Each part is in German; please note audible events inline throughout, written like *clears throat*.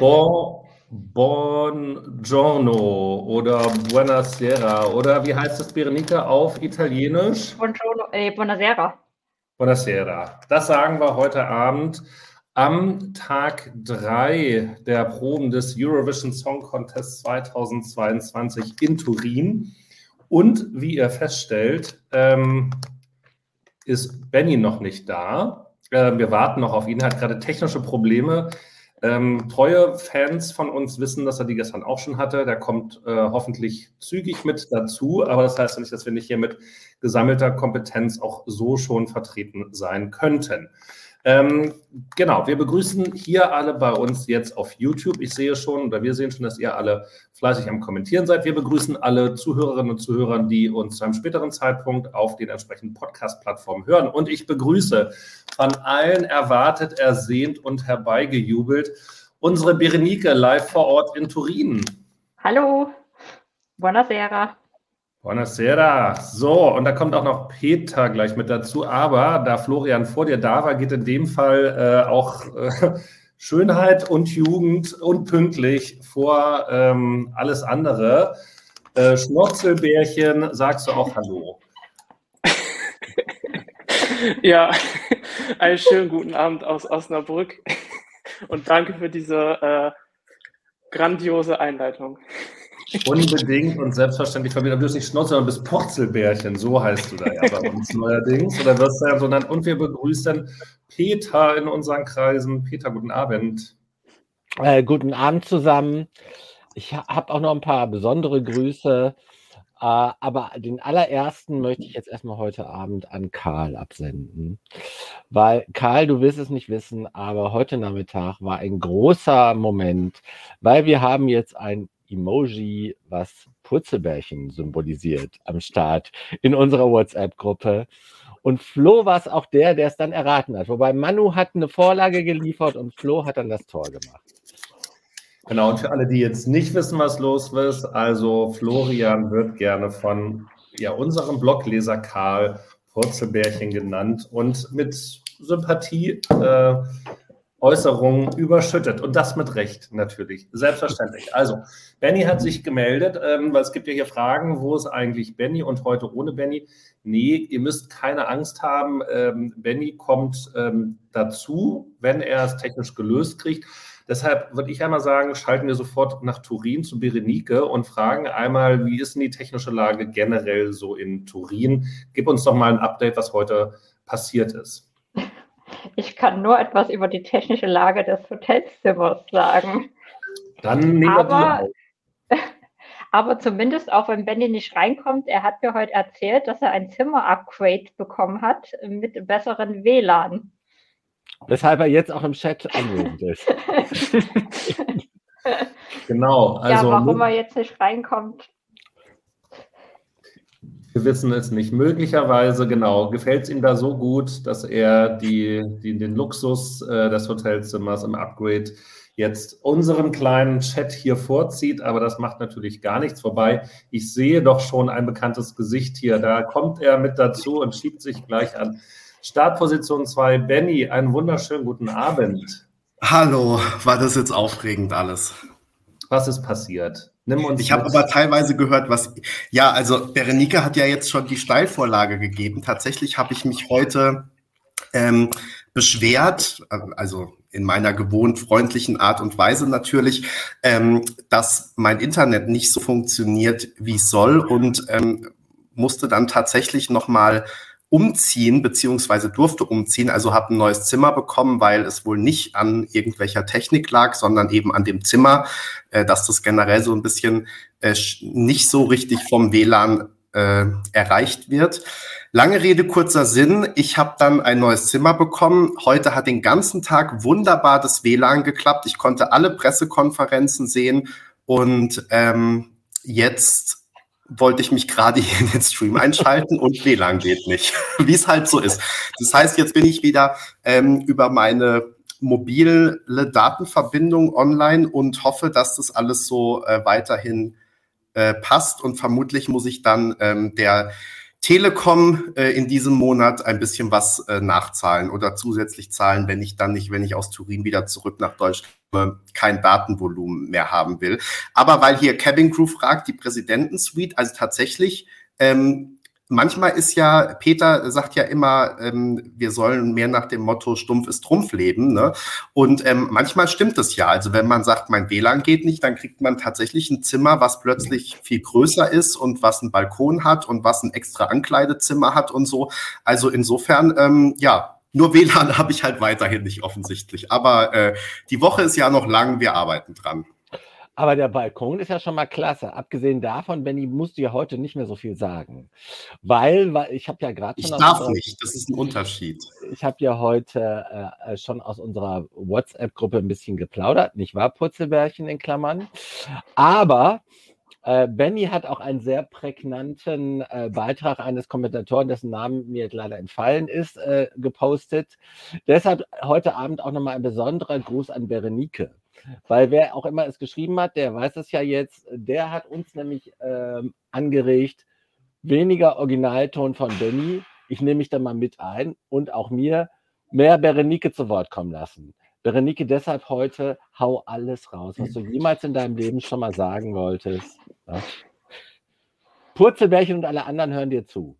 Bon, Buongiorno oder Buonasera oder wie heißt es, Berenike, auf Italienisch? Buongiorno, eh, Buonasera. Buonasera. Das sagen wir heute Abend am Tag 3 der Proben des Eurovision Song Contest 2022 in Turin. Und wie ihr feststellt, ähm, ist Benny noch nicht da. Äh, wir warten noch auf ihn, hat gerade technische Probleme. Ähm, treue Fans von uns wissen, dass er die gestern auch schon hatte. Der kommt äh, hoffentlich zügig mit dazu, aber das heißt nicht, dass wir nicht hier mit gesammelter Kompetenz auch so schon vertreten sein könnten. Ähm, genau, wir begrüßen hier alle bei uns jetzt auf YouTube. Ich sehe schon, oder wir sehen schon, dass ihr alle fleißig am Kommentieren seid. Wir begrüßen alle Zuhörerinnen und Zuhörer, die uns zu einem späteren Zeitpunkt auf den entsprechenden Podcast-Plattformen hören. Und ich begrüße von allen erwartet, ersehnt und herbeigejubelt unsere Berenike live vor Ort in Turin. Hallo, buonasera. Buonasera. So, und da kommt auch noch Peter gleich mit dazu. Aber da Florian vor dir da war, geht in dem Fall äh, auch äh, Schönheit und Jugend und pünktlich vor ähm, alles andere. Äh, Schnotzelbärchen, sagst du auch Hallo? *laughs* Ja, einen schönen guten Abend aus Osnabrück und danke für diese äh, grandiose Einleitung. Unbedingt und selbstverständlich verbinden. Du bist nicht Schnauze, sondern bist Porzelbärchen, so heißt du da ja bei uns neuerdings. Oder wirst du ja so dann, und wir begrüßen Peter in unseren Kreisen. Peter, guten Abend. Äh, guten Abend zusammen. Ich habe auch noch ein paar besondere Grüße. Äh, aber den allerersten möchte ich jetzt erstmal heute Abend an Karl absenden. Weil, Karl, du wirst es nicht wissen, aber heute Nachmittag war ein großer Moment, weil wir haben jetzt ein Emoji, was Purzelbärchen symbolisiert, am Start in unserer WhatsApp-Gruppe. Und Flo war es auch der, der es dann erraten hat. Wobei Manu hat eine Vorlage geliefert und Flo hat dann das Tor gemacht. Genau, und für alle, die jetzt nicht wissen, was los ist, also Florian wird gerne von ja, unserem Blogleser Karl Purzelbärchen genannt und mit Sympathie äh, Äußerungen überschüttet. Und das mit Recht natürlich. Selbstverständlich. Also, Benny hat sich gemeldet, ähm, weil es gibt ja hier Fragen, wo ist eigentlich Benny und heute ohne Benny? Nee, ihr müsst keine Angst haben. Ähm, Benny kommt ähm, dazu, wenn er es technisch gelöst kriegt. Deshalb würde ich einmal sagen, schalten wir sofort nach Turin zu Berenike und fragen einmal, wie ist denn die technische Lage generell so in Turin? Gib uns doch mal ein Update, was heute passiert ist. Ich kann nur etwas über die technische Lage des Hotelzimmers sagen. Dann nehmen aber, wir *laughs* aber zumindest auch wenn Benny nicht reinkommt, er hat mir heute erzählt, dass er ein Zimmer-Upgrade bekommen hat mit besseren WLAN. Weshalb er jetzt auch im Chat anwesend ist. *laughs* *laughs* genau. Also, ja, warum er jetzt nicht reinkommt, wir wissen es nicht. Möglicherweise, genau, gefällt es ihm da so gut, dass er die, die, den Luxus äh, des Hotelzimmers im Upgrade jetzt unseren kleinen Chat hier vorzieht, aber das macht natürlich gar nichts vorbei. Ich sehe doch schon ein bekanntes Gesicht hier. Da kommt er mit dazu und schiebt sich gleich an. Startposition 2, Benny, einen wunderschönen guten Abend. Hallo, war das jetzt aufregend alles? Was ist passiert? Uns ich habe aber teilweise gehört, was. Ja, also Berenike hat ja jetzt schon die Steilvorlage gegeben. Tatsächlich habe ich mich heute ähm, beschwert, also in meiner gewohnt freundlichen Art und Weise natürlich, ähm, dass mein Internet nicht so funktioniert, wie es soll und ähm, musste dann tatsächlich noch mal umziehen, beziehungsweise durfte umziehen, also habe ein neues Zimmer bekommen, weil es wohl nicht an irgendwelcher Technik lag, sondern eben an dem Zimmer, äh, dass das generell so ein bisschen äh, nicht so richtig vom WLAN äh, erreicht wird. Lange Rede, kurzer Sinn. Ich habe dann ein neues Zimmer bekommen. Heute hat den ganzen Tag wunderbar das WLAN geklappt. Ich konnte alle Pressekonferenzen sehen und ähm, jetzt wollte ich mich gerade *laughs* hier in den Stream einschalten und WLAN geht nicht, *laughs* wie es halt so ist. Das heißt, jetzt bin ich wieder ähm, über meine mobile Datenverbindung online und hoffe, dass das alles so äh, weiterhin äh, passt und vermutlich muss ich dann ähm, der Telekom äh, in diesem Monat ein bisschen was äh, nachzahlen oder zusätzlich zahlen, wenn ich dann nicht, wenn ich aus Turin wieder zurück nach Deutschland kein Datenvolumen mehr haben will. Aber weil hier Cabin Crew fragt, die Präsidentensuite, also tatsächlich ähm, manchmal ist ja, Peter sagt ja immer, ähm, wir sollen mehr nach dem Motto Stumpf ist Trumpf leben. Ne? Und ähm, manchmal stimmt es ja. Also wenn man sagt, mein WLAN geht nicht, dann kriegt man tatsächlich ein Zimmer, was plötzlich viel größer ist und was einen Balkon hat und was ein extra Ankleidezimmer hat und so. Also insofern, ähm, ja, nur WLAN *laughs* habe ich halt weiterhin nicht offensichtlich. Aber äh, die Woche ist ja noch lang, wir arbeiten dran. Aber der Balkon ist ja schon mal klasse. Abgesehen davon, Benny, musst du ja heute nicht mehr so viel sagen. Weil, weil ich habe ja gerade schon. Ich darf unserer, nicht, das ist ein Unterschied. Ich habe ja heute äh, äh, schon aus unserer WhatsApp-Gruppe ein bisschen geplaudert, nicht wahr, Putzelbärchen in Klammern? Aber. Äh, Benny hat auch einen sehr prägnanten äh, Beitrag eines Kommentatoren, dessen Namen mir leider entfallen ist, äh, gepostet. Deshalb heute Abend auch nochmal ein besonderer Gruß an Berenike. Weil wer auch immer es geschrieben hat, der weiß es ja jetzt, der hat uns nämlich ähm, angeregt, weniger Originalton von Benny. Ich nehme mich da mal mit ein und auch mir mehr Berenike zu Wort kommen lassen. Berenike, deshalb heute hau alles raus, was du jemals in deinem Leben schon mal sagen wolltest. Ja? Purzelbärchen und alle anderen hören dir zu.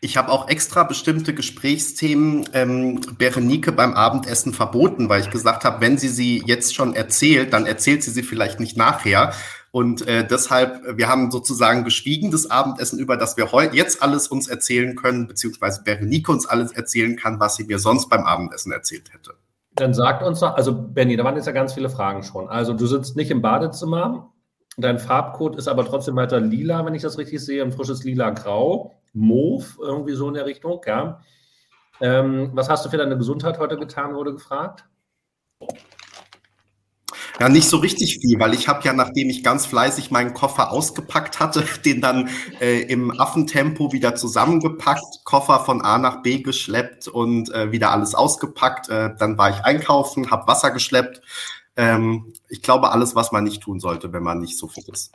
Ich habe auch extra bestimmte Gesprächsthemen ähm, Berenike beim Abendessen verboten, weil ich gesagt habe, wenn sie sie jetzt schon erzählt, dann erzählt sie sie vielleicht nicht nachher. Und äh, deshalb, wir haben sozusagen geschwiegen das Abendessen über, dass wir heute jetzt alles uns erzählen können, beziehungsweise Berenike uns alles erzählen kann, was sie mir sonst beim Abendessen erzählt hätte. Dann sagt uns noch, also Benny, da waren jetzt ja ganz viele Fragen schon. Also du sitzt nicht im Badezimmer, dein Farbcode ist aber trotzdem weiter lila, wenn ich das richtig sehe, ein frisches lila-grau. Move, irgendwie so in der Richtung, ja. Ähm, was hast du für deine Gesundheit heute getan, wurde gefragt? Ja, nicht so richtig viel, weil ich habe ja, nachdem ich ganz fleißig meinen Koffer ausgepackt hatte, *laughs* den dann äh, im Affentempo wieder zusammengepackt, Koffer von A nach B geschleppt und äh, wieder alles ausgepackt. Äh, dann war ich einkaufen, habe Wasser geschleppt. Ähm, ich glaube, alles, was man nicht tun sollte, wenn man nicht so fit ist.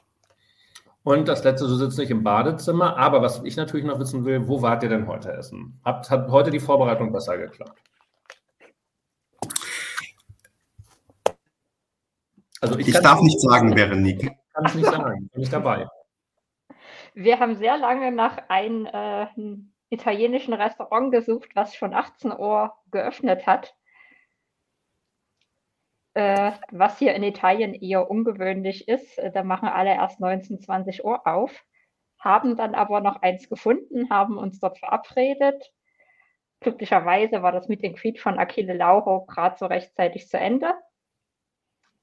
Und das letzte, du sitzt nicht im Badezimmer, aber was ich natürlich noch wissen will, wo wart ihr denn heute essen? Hat, hat heute die Vorbereitung besser geklappt? Also ich, ich darf nicht sagen, Veronique. Ich kann es nicht sagen, bin ich dabei. Wir haben sehr lange nach einem äh, italienischen Restaurant gesucht, was schon 18 Uhr geöffnet hat äh, was hier in Italien eher ungewöhnlich ist. Äh, da machen alle erst 19, 20 Uhr auf, haben dann aber noch eins gefunden, haben uns dort verabredet. Glücklicherweise war das Meet and Greet von Achille Lauro gerade so rechtzeitig zu Ende.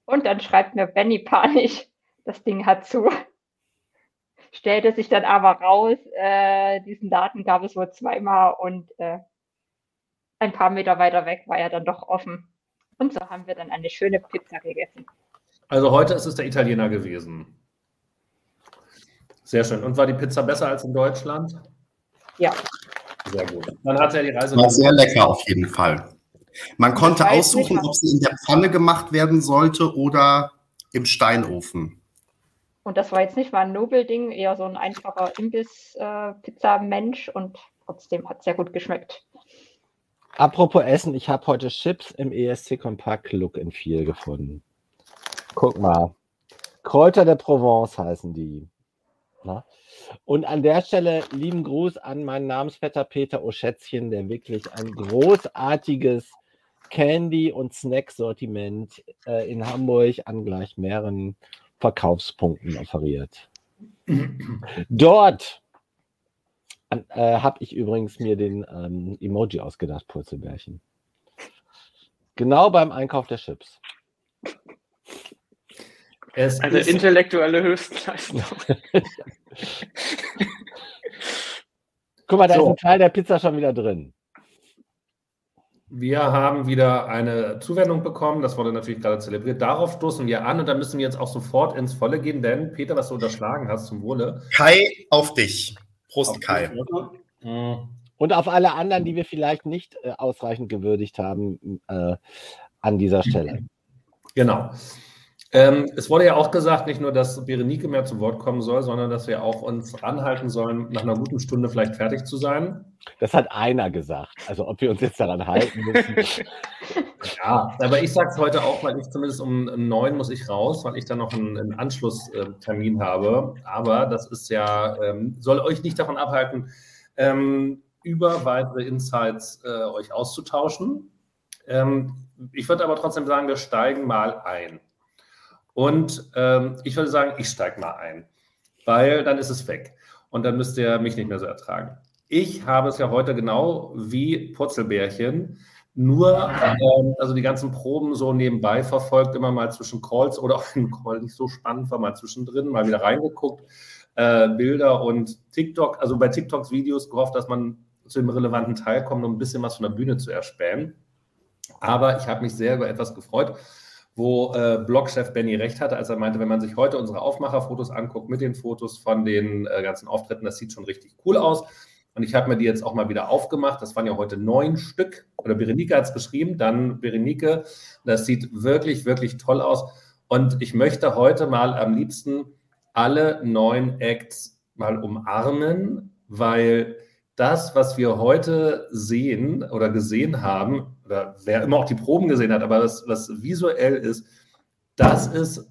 Und dann schreibt mir Benny panisch, *laughs* das Ding hat zu. *laughs* Stellte sich dann aber raus, äh, diesen Daten gab es wohl zweimal und äh, ein paar Meter weiter weg war er dann doch offen. Und so haben wir dann eine schöne Pizza gegessen. Also heute ist es der Italiener gewesen. Sehr schön. Und war die Pizza besser als in Deutschland? Ja. Sehr gut. Dann hat er die Reise. War sehr lecker auf jeden Fall. Man konnte aussuchen, ob sie in der Pfanne gemacht werden sollte oder im Steinofen. Und das war jetzt nicht mal ein Nobelding, eher so ein einfacher Imbiss-Pizza-Mensch äh, und trotzdem hat es sehr gut geschmeckt. Apropos Essen, ich habe heute Chips im ESC Compact Look in 4 gefunden. Guck mal. Kräuter der Provence heißen die. Na? Und an der Stelle lieben Gruß an meinen Namensvetter Peter Oschätzchen, der wirklich ein großartiges Candy- und Snack-Sortiment äh, in Hamburg an gleich mehreren Verkaufspunkten offeriert. *clears throat* Dort äh, habe ich übrigens mir den ähm, Emoji ausgedacht, Purzelbärchen. Genau beim Einkauf der Chips. Es Eine intellektuelle Höchstleistung. *laughs* Guck mal, da so. ist ein Teil der Pizza schon wieder drin. Wir haben wieder eine Zuwendung bekommen, das wurde natürlich gerade zelebriert. Darauf stoßen wir an und da müssen wir jetzt auch sofort ins Volle gehen, denn Peter, was du unterschlagen hast zum Wohle. Kai, auf dich. Prost, Kai. Mhm. Und auf alle anderen, die wir vielleicht nicht äh, ausreichend gewürdigt haben äh, an dieser Stelle. Genau. Ähm, es wurde ja auch gesagt, nicht nur, dass Berenike mehr zu Wort kommen soll, sondern dass wir auch uns anhalten sollen, nach einer guten Stunde vielleicht fertig zu sein. Das hat einer gesagt. Also ob wir uns jetzt daran halten müssen. *laughs* ja, aber ich sage es heute auch, weil ich zumindest um neun muss ich raus, weil ich dann noch einen, einen Anschlusstermin habe. Aber das ist ja, ähm, soll euch nicht davon abhalten, ähm, über weitere Insights äh, euch auszutauschen. Ähm, ich würde aber trotzdem sagen, wir steigen mal ein. Und ähm, ich würde sagen, ich steige mal ein, weil dann ist es weg. Und dann müsst ihr mich nicht mehr so ertragen. Ich habe es ja heute genau wie Purzelbärchen, nur ähm, also die ganzen Proben so nebenbei verfolgt, immer mal zwischen Calls oder auch wenn Call nicht so spannend war, mal zwischendrin, mal wieder reingeguckt, äh, Bilder und TikTok, also bei TikToks Videos gehofft, dass man zu dem relevanten Teil kommt, um ein bisschen was von der Bühne zu erspähen. Aber ich habe mich sehr über etwas gefreut wo äh, Blogchef Benny recht hatte, als er meinte, wenn man sich heute unsere Aufmacherfotos anguckt mit den Fotos von den äh, ganzen Auftritten, das sieht schon richtig cool aus. Und ich habe mir die jetzt auch mal wieder aufgemacht. Das waren ja heute neun Stück. Oder Berenike hat es beschrieben, dann Berenike. Das sieht wirklich, wirklich toll aus. Und ich möchte heute mal am liebsten alle neun Acts mal umarmen, weil das, was wir heute sehen oder gesehen haben, oder wer immer auch die Proben gesehen hat, aber das, was visuell ist, das ist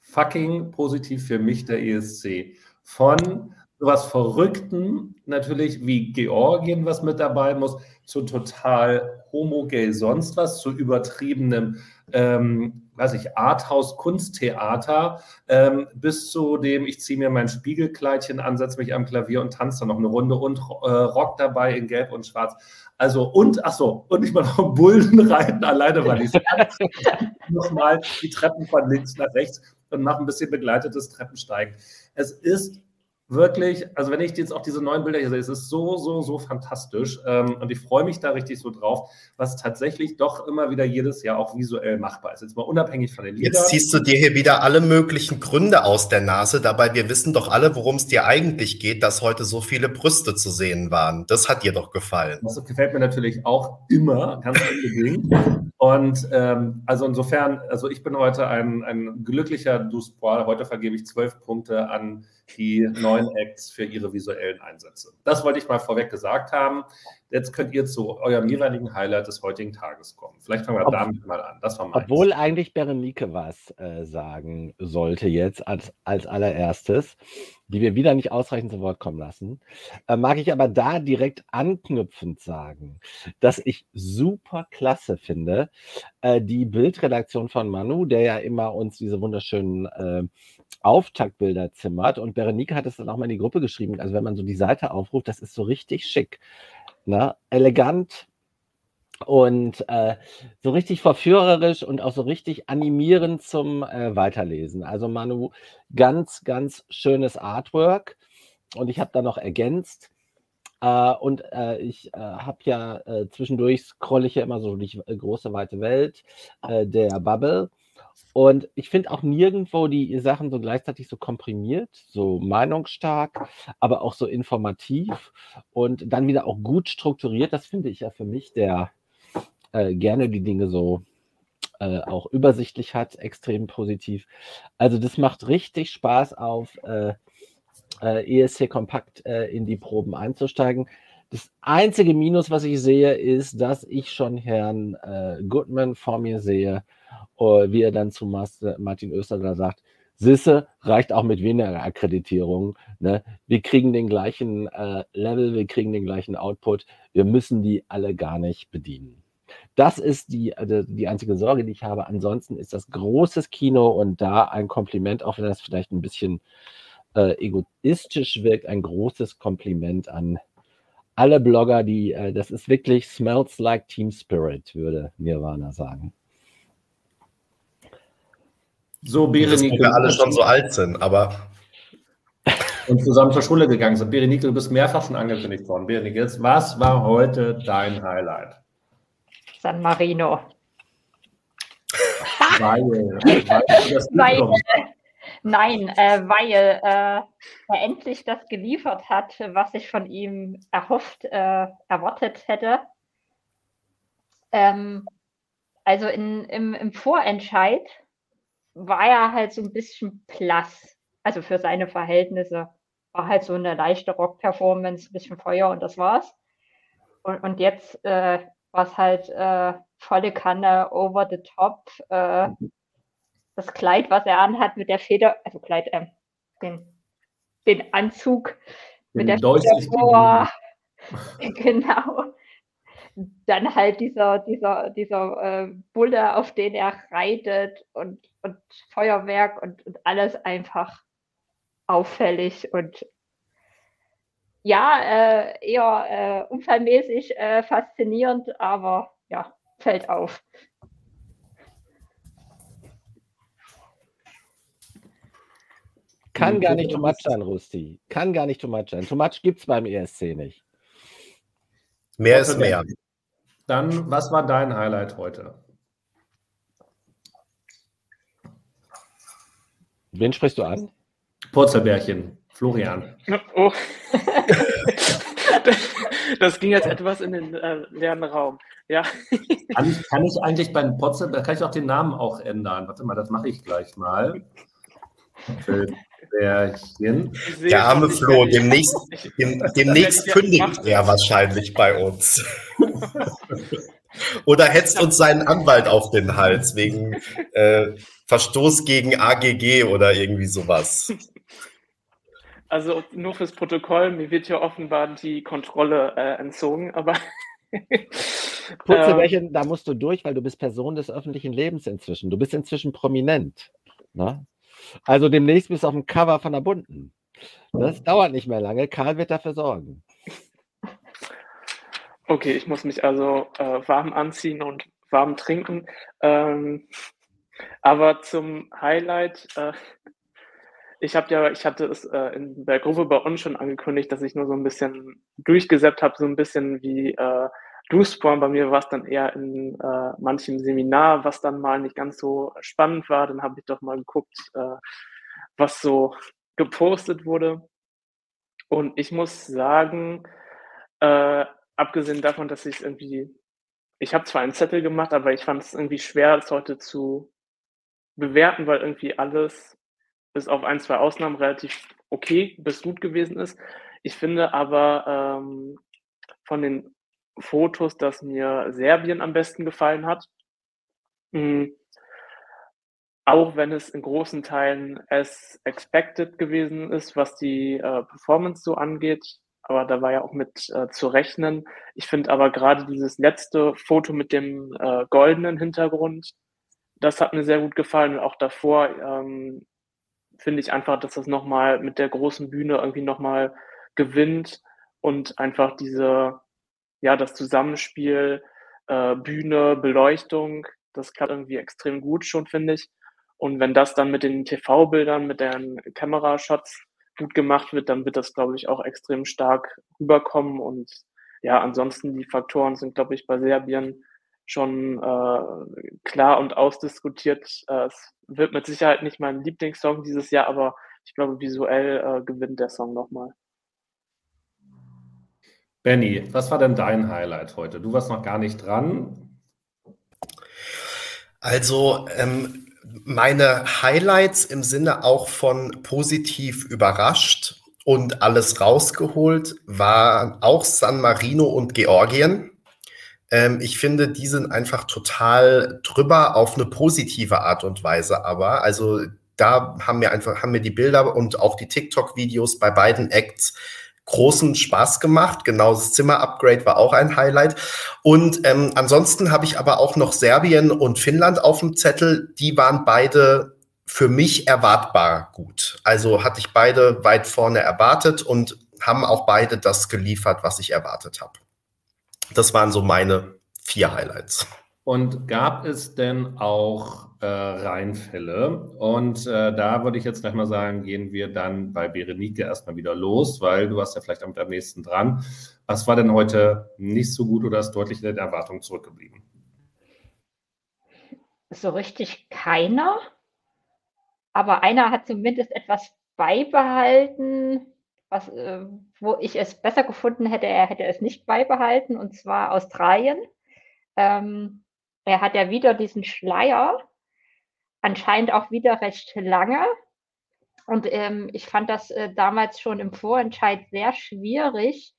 fucking positiv für mich der ESC. Von sowas Verrückten natürlich wie Georgien, was mit dabei muss, zu total homogay sonst was, zu übertriebenem, ähm, weiß ich, Arthouse Kunsttheater, ähm, bis zu dem, ich ziehe mir mein Spiegelkleidchen an, setze mich am Klavier und tanze dann noch eine Runde und äh, Rock dabei in Gelb und Schwarz. Also, und, ach so, und ich mal noch *laughs* Bullen reiten, alleine, weil ich *laughs* nochmal die Treppen von links nach rechts und mache ein bisschen begleitetes Treppensteigen. Es ist wirklich, also wenn ich jetzt auch diese neuen Bilder hier sehe, es ist so, so, so fantastisch. Ähm, und ich freue mich da richtig so drauf, was tatsächlich doch immer wieder jedes Jahr auch visuell machbar ist. Jetzt mal unabhängig von den Liedern. Jetzt ziehst du dir hier wieder alle möglichen Gründe aus der Nase. Dabei, wir wissen doch alle, worum es dir eigentlich geht, dass heute so viele Brüste zu sehen waren. Das hat dir doch gefallen. Das gefällt mir natürlich auch immer, ganz unbedingt. Und ähm, also insofern, also ich bin heute ein, ein glücklicher Duspoir. Heute vergebe ich zwölf Punkte an die neuen Acts für ihre visuellen Einsätze. Das wollte ich mal vorweg gesagt haben. Jetzt könnt ihr zu eurem jeweiligen Highlight des heutigen Tages kommen. Vielleicht fangen wir Ob, damit mal an. Das war meins. Obwohl eigentlich Berenike was äh, sagen sollte jetzt als, als allererstes, die wir wieder nicht ausreichend zu Wort kommen lassen, äh, mag ich aber da direkt anknüpfend sagen, dass ich super klasse finde, äh, die Bildredaktion von Manu, der ja immer uns diese wunderschönen äh, Auftaktbilder zimmert. Und Berenike hat es dann auch mal in die Gruppe geschrieben. Also wenn man so die Seite aufruft, das ist so richtig schick. Ne? Elegant und äh, so richtig verführerisch und auch so richtig animierend zum äh, Weiterlesen. Also Manu, ganz, ganz schönes Artwork. Und ich habe da noch ergänzt. Uh, und uh, ich uh, habe ja zwischendurch scrolle ich ja immer so die große weite Welt der Bubble und ich finde auch nirgendwo die Sachen so gleichzeitig so komprimiert, so meinungsstark, aber auch so informativ und dann wieder auch gut strukturiert. Das finde ich ja für mich, der äh, gerne die Dinge so äh, auch übersichtlich hat, extrem positiv. Also das macht richtig Spaß auf äh, äh ESC Kompakt äh, in die Proben einzusteigen. Das einzige Minus, was ich sehe, ist, dass ich schon Herrn äh, Goodman vor mir sehe, wie er dann zu Martin Österler sagt, Sisse reicht auch mit weniger Akkreditierung. Ne? Wir kriegen den gleichen äh, Level, wir kriegen den gleichen Output. Wir müssen die alle gar nicht bedienen. Das ist die, also die einzige Sorge, die ich habe. Ansonsten ist das großes Kino und da ein Kompliment, auch wenn das vielleicht ein bisschen äh, egoistisch wirkt, ein großes Kompliment an alle Blogger, die, äh, das ist wirklich smells like Team Spirit, würde Nirvana sagen. So, Berenike. wir alle schon so alt sind, aber. Und zusammen zur Schule gegangen sind. Berenike, du bist mehrfach schon angekündigt worden. Berenike, was war heute dein Highlight? San Marino. Weil, weil, *laughs* weil nein, äh, weil äh, er endlich das geliefert hat, was ich von ihm erhofft, äh, erwartet hätte. Ähm, also in, im, im Vorentscheid war er halt so ein bisschen blass. Also für seine Verhältnisse. War halt so eine leichte Rock-Performance, ein bisschen Feuer und das war's. Und, und jetzt äh, war es halt äh, volle Kanne, over the top. Äh, das Kleid, was er anhat mit der Feder, also Kleid, äh, den, den Anzug mit den der Feder *laughs* genau. Dann halt dieser, dieser, dieser äh, Bulle, auf den er reitet und, und Feuerwerk und, und alles einfach auffällig und ja, äh, eher äh, unfallmäßig äh, faszinierend, aber ja, fällt auf. Kann gar nicht too much sein, Rusti. Kann gar nicht too much sein. Too much gibt es beim ESC nicht. Mehr ist mehr. Dann, was war dein Highlight heute? Wen sprichst du an? Purzelbärchen, Florian. Oh. *laughs* das ging jetzt etwas in den äh, leeren Raum. Ja. *laughs* Kann ich, kann ich eigentlich beim Purzelbärchen, kann ich auch den Namen auch ändern? Warte mal, das mache ich gleich mal. Purzelbärchen. Der arme Flo, demnächst, dem, demnächst kündigt er wahrscheinlich bei uns. *laughs* Oder hetzt uns seinen Anwalt auf den Hals wegen äh, Verstoß gegen AGG oder irgendwie sowas. *laughs* Also nur fürs Protokoll, mir wird hier offenbar die Kontrolle äh, entzogen, aber. *laughs* Purzelbärchen, ähm, da musst du durch, weil du bist Person des öffentlichen Lebens inzwischen. Du bist inzwischen prominent. Ne? Also demnächst bist du auf dem Cover von der Bunten. Das dauert nicht mehr lange. Karl wird dafür sorgen. Okay, ich muss mich also äh, warm anziehen und warm trinken. Ähm, aber zum Highlight, äh, ich habe ja, ich hatte es äh, in der Gruppe bei uns schon angekündigt, dass ich nur so ein bisschen durchgesäppt habe, so ein bisschen wie äh, Duisburg. Bei mir war es dann eher in äh, manchem Seminar, was dann mal nicht ganz so spannend war. Dann habe ich doch mal geguckt, äh, was so gepostet wurde. Und ich muss sagen, äh, abgesehen davon, dass ich irgendwie, ich habe zwar einen Zettel gemacht, aber ich fand es irgendwie schwer, das heute zu bewerten, weil irgendwie alles bis auf ein, zwei Ausnahmen relativ okay bis gut gewesen ist. Ich finde aber ähm, von den Fotos, dass mir Serbien am besten gefallen hat. Mhm. Auch wenn es in großen Teilen as expected gewesen ist, was die äh, Performance so angeht. Aber da war ja auch mit äh, zu rechnen. Ich finde aber gerade dieses letzte Foto mit dem äh, goldenen Hintergrund, das hat mir sehr gut gefallen. Und auch davor ähm, finde ich einfach, dass das nochmal mit der großen Bühne irgendwie nochmal gewinnt und einfach diese, ja, das Zusammenspiel, äh, Bühne, Beleuchtung, das klappt irgendwie extrem gut schon, finde ich. Und wenn das dann mit den TV-Bildern, mit den Kamerashots gut gemacht wird, dann wird das, glaube ich, auch extrem stark rüberkommen. Und ja, ansonsten die Faktoren sind, glaube ich, bei Serbien schon äh, klar und ausdiskutiert. Äh, es wird mit Sicherheit nicht mein Lieblingssong dieses Jahr, aber ich glaube, visuell äh, gewinnt der Song nochmal. Benny, was war denn dein Highlight heute? Du warst noch gar nicht dran. Also, ähm, meine Highlights im Sinne auch von positiv überrascht und alles rausgeholt waren auch San Marino und Georgien. Ähm, ich finde, die sind einfach total drüber auf eine positive Art und Weise, aber also da haben mir einfach, haben mir die Bilder und auch die TikTok-Videos bei beiden Acts großen Spaß gemacht. Genau, das Zimmer-Upgrade war auch ein Highlight. Und ähm, ansonsten habe ich aber auch noch Serbien und Finnland auf dem Zettel. Die waren beide für mich erwartbar gut. Also hatte ich beide weit vorne erwartet und haben auch beide das geliefert, was ich erwartet habe. Das waren so meine vier Highlights. Und gab es denn auch äh, Reinfälle? Und äh, da würde ich jetzt gleich mal sagen, gehen wir dann bei Berenike erstmal wieder los, weil du warst ja vielleicht am nächsten dran. Was war denn heute nicht so gut oder ist deutlich in der Erwartung zurückgeblieben? So richtig keiner. Aber einer hat zumindest etwas beibehalten, was, äh, wo ich es besser gefunden hätte, er hätte es nicht beibehalten, und zwar Australien. Ähm, er hat ja wieder diesen Schleier anscheinend auch wieder recht lange. Und ähm, ich fand das äh, damals schon im Vorentscheid sehr schwierig,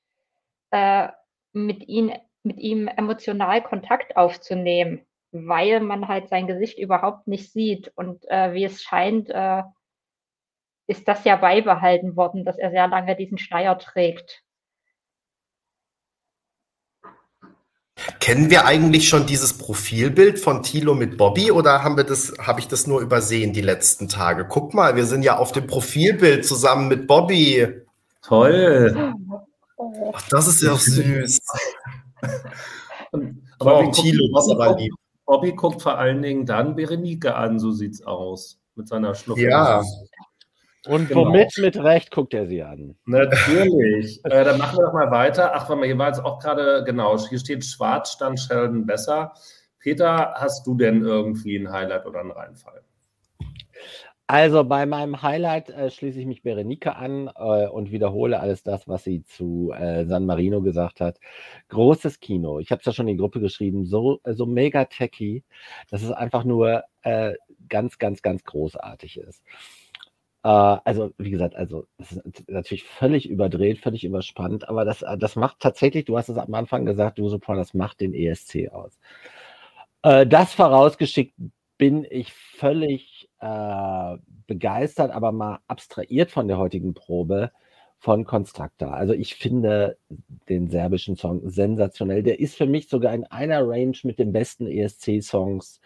äh, mit, ihn, mit ihm emotional Kontakt aufzunehmen, weil man halt sein Gesicht überhaupt nicht sieht. Und äh, wie es scheint, äh, ist das ja beibehalten worden, dass er sehr lange diesen Schleier trägt. Kennen wir eigentlich schon dieses Profilbild von Thilo mit Bobby oder haben wir das, habe ich das nur übersehen die letzten Tage? Guck mal, wir sind ja auf dem Profilbild zusammen mit Bobby. Toll. Ach, das ist ja süß. aber oh, Thilo, was aber lieb. Bobby guckt vor allen Dingen dann Berenike an, so sieht's aus. Mit seiner Schnuppe. Ja. Und genau. womit mit Recht guckt er sie an? Natürlich. *laughs* äh, dann machen wir doch mal weiter. Ach, warte mal, hier war jetzt auch gerade, genau, hier steht Schwarz stand Sheldon besser. Peter, hast du denn irgendwie ein Highlight oder einen Reinfall? Also bei meinem Highlight äh, schließe ich mich Berenike an äh, und wiederhole alles das, was sie zu äh, San Marino gesagt hat. Großes Kino. Ich habe es ja schon in die Gruppe geschrieben. So, so mega techy, dass es einfach nur äh, ganz, ganz, ganz großartig ist. Äh, also, wie gesagt, also, das ist natürlich völlig überdreht, völlig überspannt, aber das, äh, das macht tatsächlich, du hast es am Anfang gesagt, du Sopran, das macht den ESC aus. Äh, das vorausgeschickt bin ich völlig äh, begeistert, aber mal abstrahiert von der heutigen Probe von Constructa. Also ich finde den serbischen Song sensationell. Der ist für mich sogar in einer Range mit den besten ESC-Songs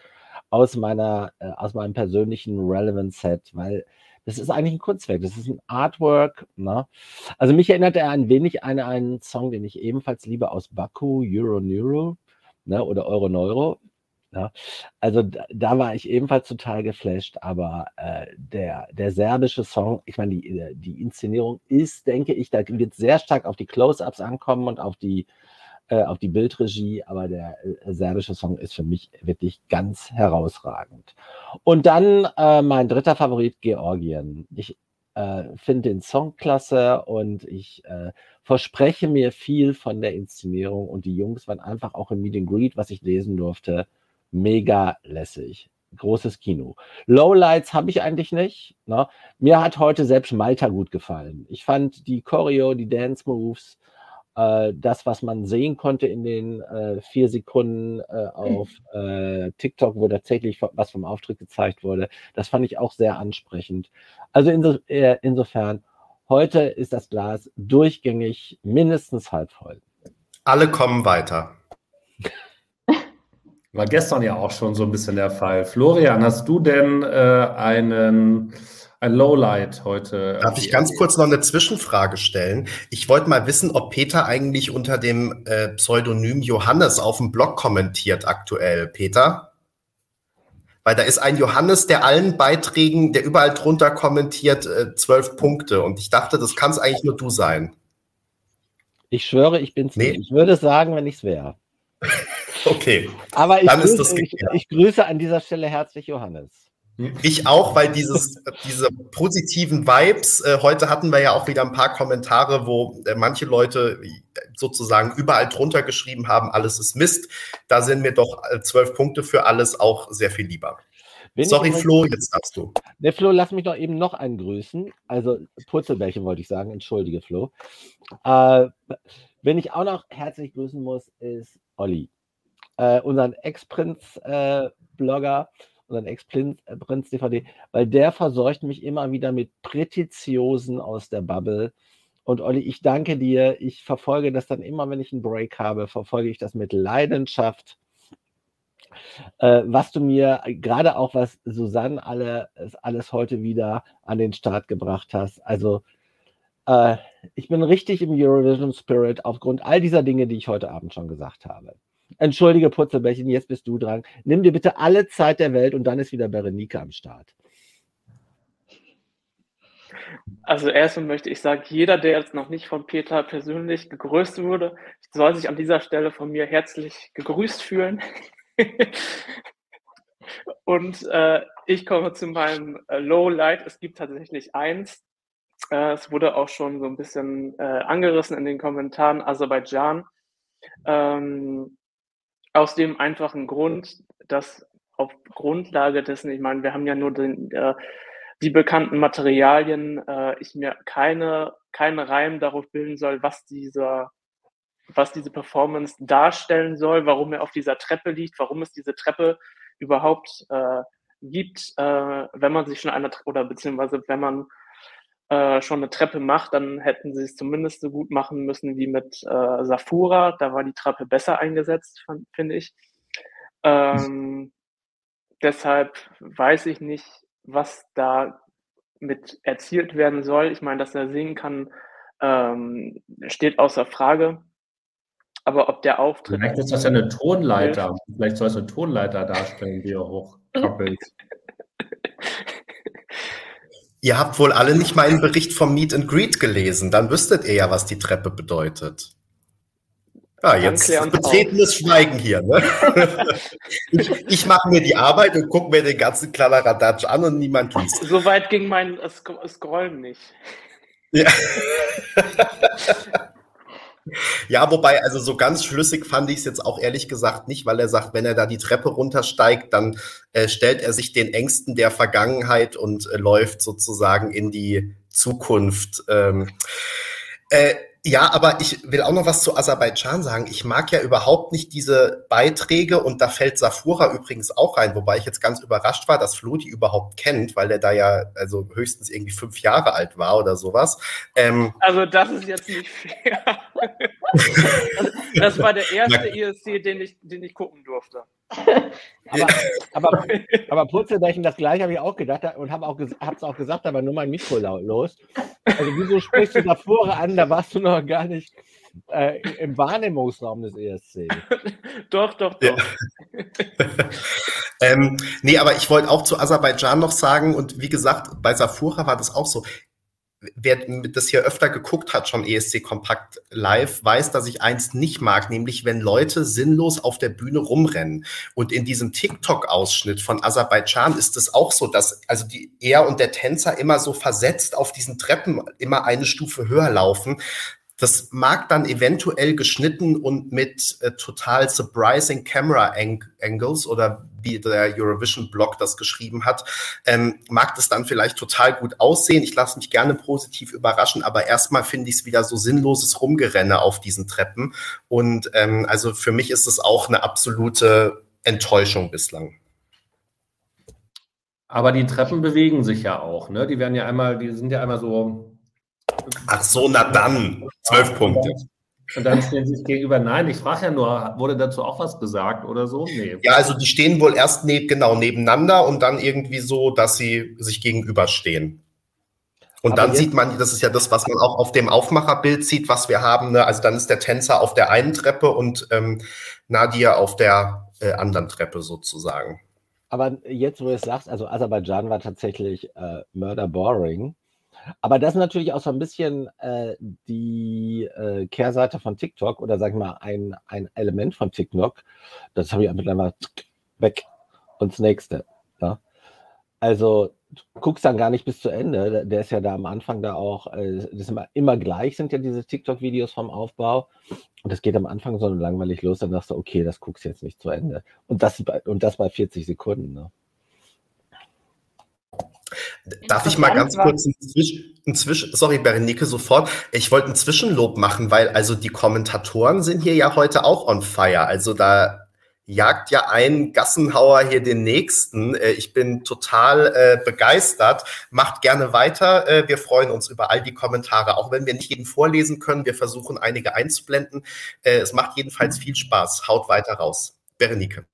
aus meiner, äh, aus meinem persönlichen Relevant Set, weil das ist eigentlich ein Kunstwerk, das ist ein Artwork. Ne? Also mich erinnert er ein wenig an einen Song, den ich ebenfalls liebe aus Baku, Euro Neuro ne? oder Euro Neuro. Ja, also da, da, war ich ebenfalls total geflasht, aber äh, der, der serbische Song, ich meine, die, äh, die Inszenierung ist, denke ich, da wird sehr stark auf die Close-Ups ankommen und auf die, äh, auf die Bildregie, aber der äh, serbische Song ist für mich wirklich ganz herausragend. Und dann äh, mein dritter Favorit, Georgien. Ich äh, finde den Song klasse und ich äh, verspreche mir viel von der Inszenierung und die Jungs waren einfach auch im Meet Greet, was ich lesen durfte, mega lässig. Großes Kino. Lowlights habe ich eigentlich nicht. Ne? Mir hat heute selbst Malta gut gefallen. Ich fand die Choreo, die Dance Moves, das, was man sehen konnte in den äh, vier Sekunden äh, auf äh, TikTok, wo tatsächlich was vom Auftritt gezeigt wurde, das fand ich auch sehr ansprechend. Also inso, äh, insofern, heute ist das Glas durchgängig mindestens halb voll. Alle kommen weiter. War gestern ja auch schon so ein bisschen der Fall. Florian, hast du denn äh, einen ein Lowlight heute? Darf ich ganz kurz noch eine Zwischenfrage stellen? Ich wollte mal wissen, ob Peter eigentlich unter dem äh, Pseudonym Johannes auf dem Blog kommentiert aktuell. Peter? Weil da ist ein Johannes, der allen Beiträgen, der überall drunter kommentiert, äh, zwölf Punkte. Und ich dachte, das kann es eigentlich nur du sein. Ich schwöre, ich bin's nee. nicht. Ich würde sagen, wenn ich es wäre. *laughs* Okay. Aber ich, grüße, ich, ich grüße an dieser Stelle herzlich Johannes. Ich auch, weil dieses, diese positiven Vibes, äh, heute hatten wir ja auch wieder ein paar Kommentare, wo äh, manche Leute sozusagen überall drunter geschrieben haben, alles ist Mist. Da sind mir doch äh, zwölf Punkte für alles auch sehr viel lieber. Wenn Sorry, Flo, jetzt darfst du. Der Flo, lass mich doch eben noch einen grüßen. Also Purzelbärchen wollte ich sagen, entschuldige Flo. Äh, wenn ich auch noch herzlich grüßen muss, ist Olli äh, unseren Ex-Prinz-Blogger, äh, unseren Ex-Prinz-DVD, weil der versorgt mich immer wieder mit Prätitiosen aus der Bubble. Und Olli, ich danke dir. Ich verfolge das dann immer, wenn ich einen Break habe, verfolge ich das mit Leidenschaft. Äh, was du mir, gerade auch was Susanne alle, alles heute wieder an den Start gebracht hast. Also, äh, ich bin richtig im Eurovision Spirit aufgrund all dieser Dinge, die ich heute Abend schon gesagt habe. Entschuldige, Putzelbärchen, jetzt bist du dran. Nimm dir bitte alle Zeit der Welt und dann ist wieder Berenike am Start. Also erstmal möchte ich sagen, jeder, der jetzt noch nicht von Peter persönlich gegrüßt wurde, soll sich an dieser Stelle von mir herzlich gegrüßt fühlen. *laughs* Und äh, ich komme zu meinem äh, Lowlight. Es gibt tatsächlich eins. Äh, es wurde auch schon so ein bisschen äh, angerissen in den Kommentaren. Aserbaidschan. Ähm, aus dem einfachen Grund, dass auf Grundlage dessen, ich meine, wir haben ja nur den, äh, die bekannten Materialien, äh, ich mir keine, keine Reim darauf bilden soll, was dieser, was diese Performance darstellen soll, warum er auf dieser Treppe liegt, warum es diese Treppe überhaupt äh, gibt, äh, wenn man sich schon eine oder beziehungsweise wenn man äh, schon eine Treppe macht, dann hätten sie es zumindest so gut machen müssen wie mit äh, Safura. Da war die Treppe besser eingesetzt, finde ich. Ähm, deshalb weiß ich nicht, was da mit erzielt werden soll. Ich meine, dass er singen kann, ähm, steht außer Frage. Aber ob der Auftritt. Vielleicht ist das ja eine Tonleiter. Vielleicht soll es eine Tonleiter darstellen, die er hochkrabbelt. *laughs* Ihr habt wohl alle nicht meinen Bericht vom Meet and Greet gelesen. Dann wüsstet ihr ja, was die Treppe bedeutet. Ja, jetzt betretenes Schweigen hier. Ne? *laughs* ich, ich mache mir die Arbeit und gucke mir den ganzen Kladderadatsch an und niemand liest. Soweit ging mein Scrollen nicht. Ja. *laughs* Ja, wobei, also so ganz schlüssig fand ich es jetzt auch ehrlich gesagt nicht, weil er sagt, wenn er da die Treppe runtersteigt, dann äh, stellt er sich den Ängsten der Vergangenheit und äh, läuft sozusagen in die Zukunft. Ähm, äh, ja, aber ich will auch noch was zu Aserbaidschan sagen. Ich mag ja überhaupt nicht diese Beiträge und da fällt Safura übrigens auch rein, wobei ich jetzt ganz überrascht war, dass Flo die überhaupt kennt, weil er da ja also höchstens irgendwie fünf Jahre alt war oder sowas. Ähm, also das ist jetzt nicht fair. *laughs* das war der erste ESC, den ich, den ich gucken durfte. aber, aber, aber das gleiche habe ich auch gedacht und habe auch, es auch gesagt, aber nur mein Mikro los. Also wieso sprichst du davor an, da warst du noch gar nicht äh, im Wahrnehmungsraum des ESC. *laughs* doch, doch, doch. Ja. *laughs* ähm, nee, aber ich wollte auch zu Aserbaidschan noch sagen und wie gesagt, bei Safura war das auch so wer das hier öfter geguckt hat, schon ESC Kompakt live, weiß, dass ich eins nicht mag, nämlich wenn Leute sinnlos auf der Bühne rumrennen. Und in diesem TikTok-Ausschnitt von Aserbaidschan ist es auch so, dass also die, er und der Tänzer immer so versetzt auf diesen Treppen immer eine Stufe höher laufen. Das mag dann eventuell geschnitten und mit äh, total surprising Camera Ang Angles oder wie der Eurovision Blog das geschrieben hat, ähm, mag das dann vielleicht total gut aussehen. Ich lasse mich gerne positiv überraschen, aber erstmal finde ich es wieder so sinnloses Rumgerenne auf diesen Treppen. Und ähm, also für mich ist es auch eine absolute Enttäuschung bislang. Aber die Treppen bewegen sich ja auch, ne? Die werden ja einmal, die sind ja einmal so Ach so, na dann. Zwölf Punkte. Und dann stehen sie sich gegenüber. Nein, ich frage ja nur, wurde dazu auch was gesagt oder so? Nee. Ja, also die stehen wohl erst neb, genau nebeneinander und dann irgendwie so, dass sie sich gegenüberstehen. Und Aber dann sieht man, das ist ja das, was man auch auf dem Aufmacherbild sieht, was wir haben. Ne? Also dann ist der Tänzer auf der einen Treppe und ähm, Nadia auf der äh, anderen Treppe sozusagen. Aber jetzt, wo du es sagst, also Aserbaidschan war tatsächlich äh, murder boring. Aber das ist natürlich auch so ein bisschen äh, die äh, Kehrseite von TikTok oder sag ich mal ein, ein Element von TikTok. Das habe ich mittlerweile weg und das nächste. Ja? Also du guckst dann gar nicht bis zu Ende. Der ist ja da am Anfang da auch, äh, immer, immer gleich sind ja diese TikTok-Videos vom Aufbau. Und das geht am Anfang so langweilig los, dann sagst du, okay, das guckst jetzt nicht zu Ende. Und das, und das bei 40 Sekunden. Ne? Darf ich mal ganz kurz ein Zwischen, sorry, Berenike, sofort. Ich wollte ein Zwischenlob machen, weil also die Kommentatoren sind hier ja heute auch on fire. Also da jagt ja ein Gassenhauer hier den nächsten. Äh, ich bin total äh, begeistert. Macht gerne weiter. Äh, wir freuen uns über all die Kommentare, auch wenn wir nicht jeden vorlesen können. Wir versuchen einige einzublenden. Äh, es macht jedenfalls viel Spaß. Haut weiter raus. Berenike.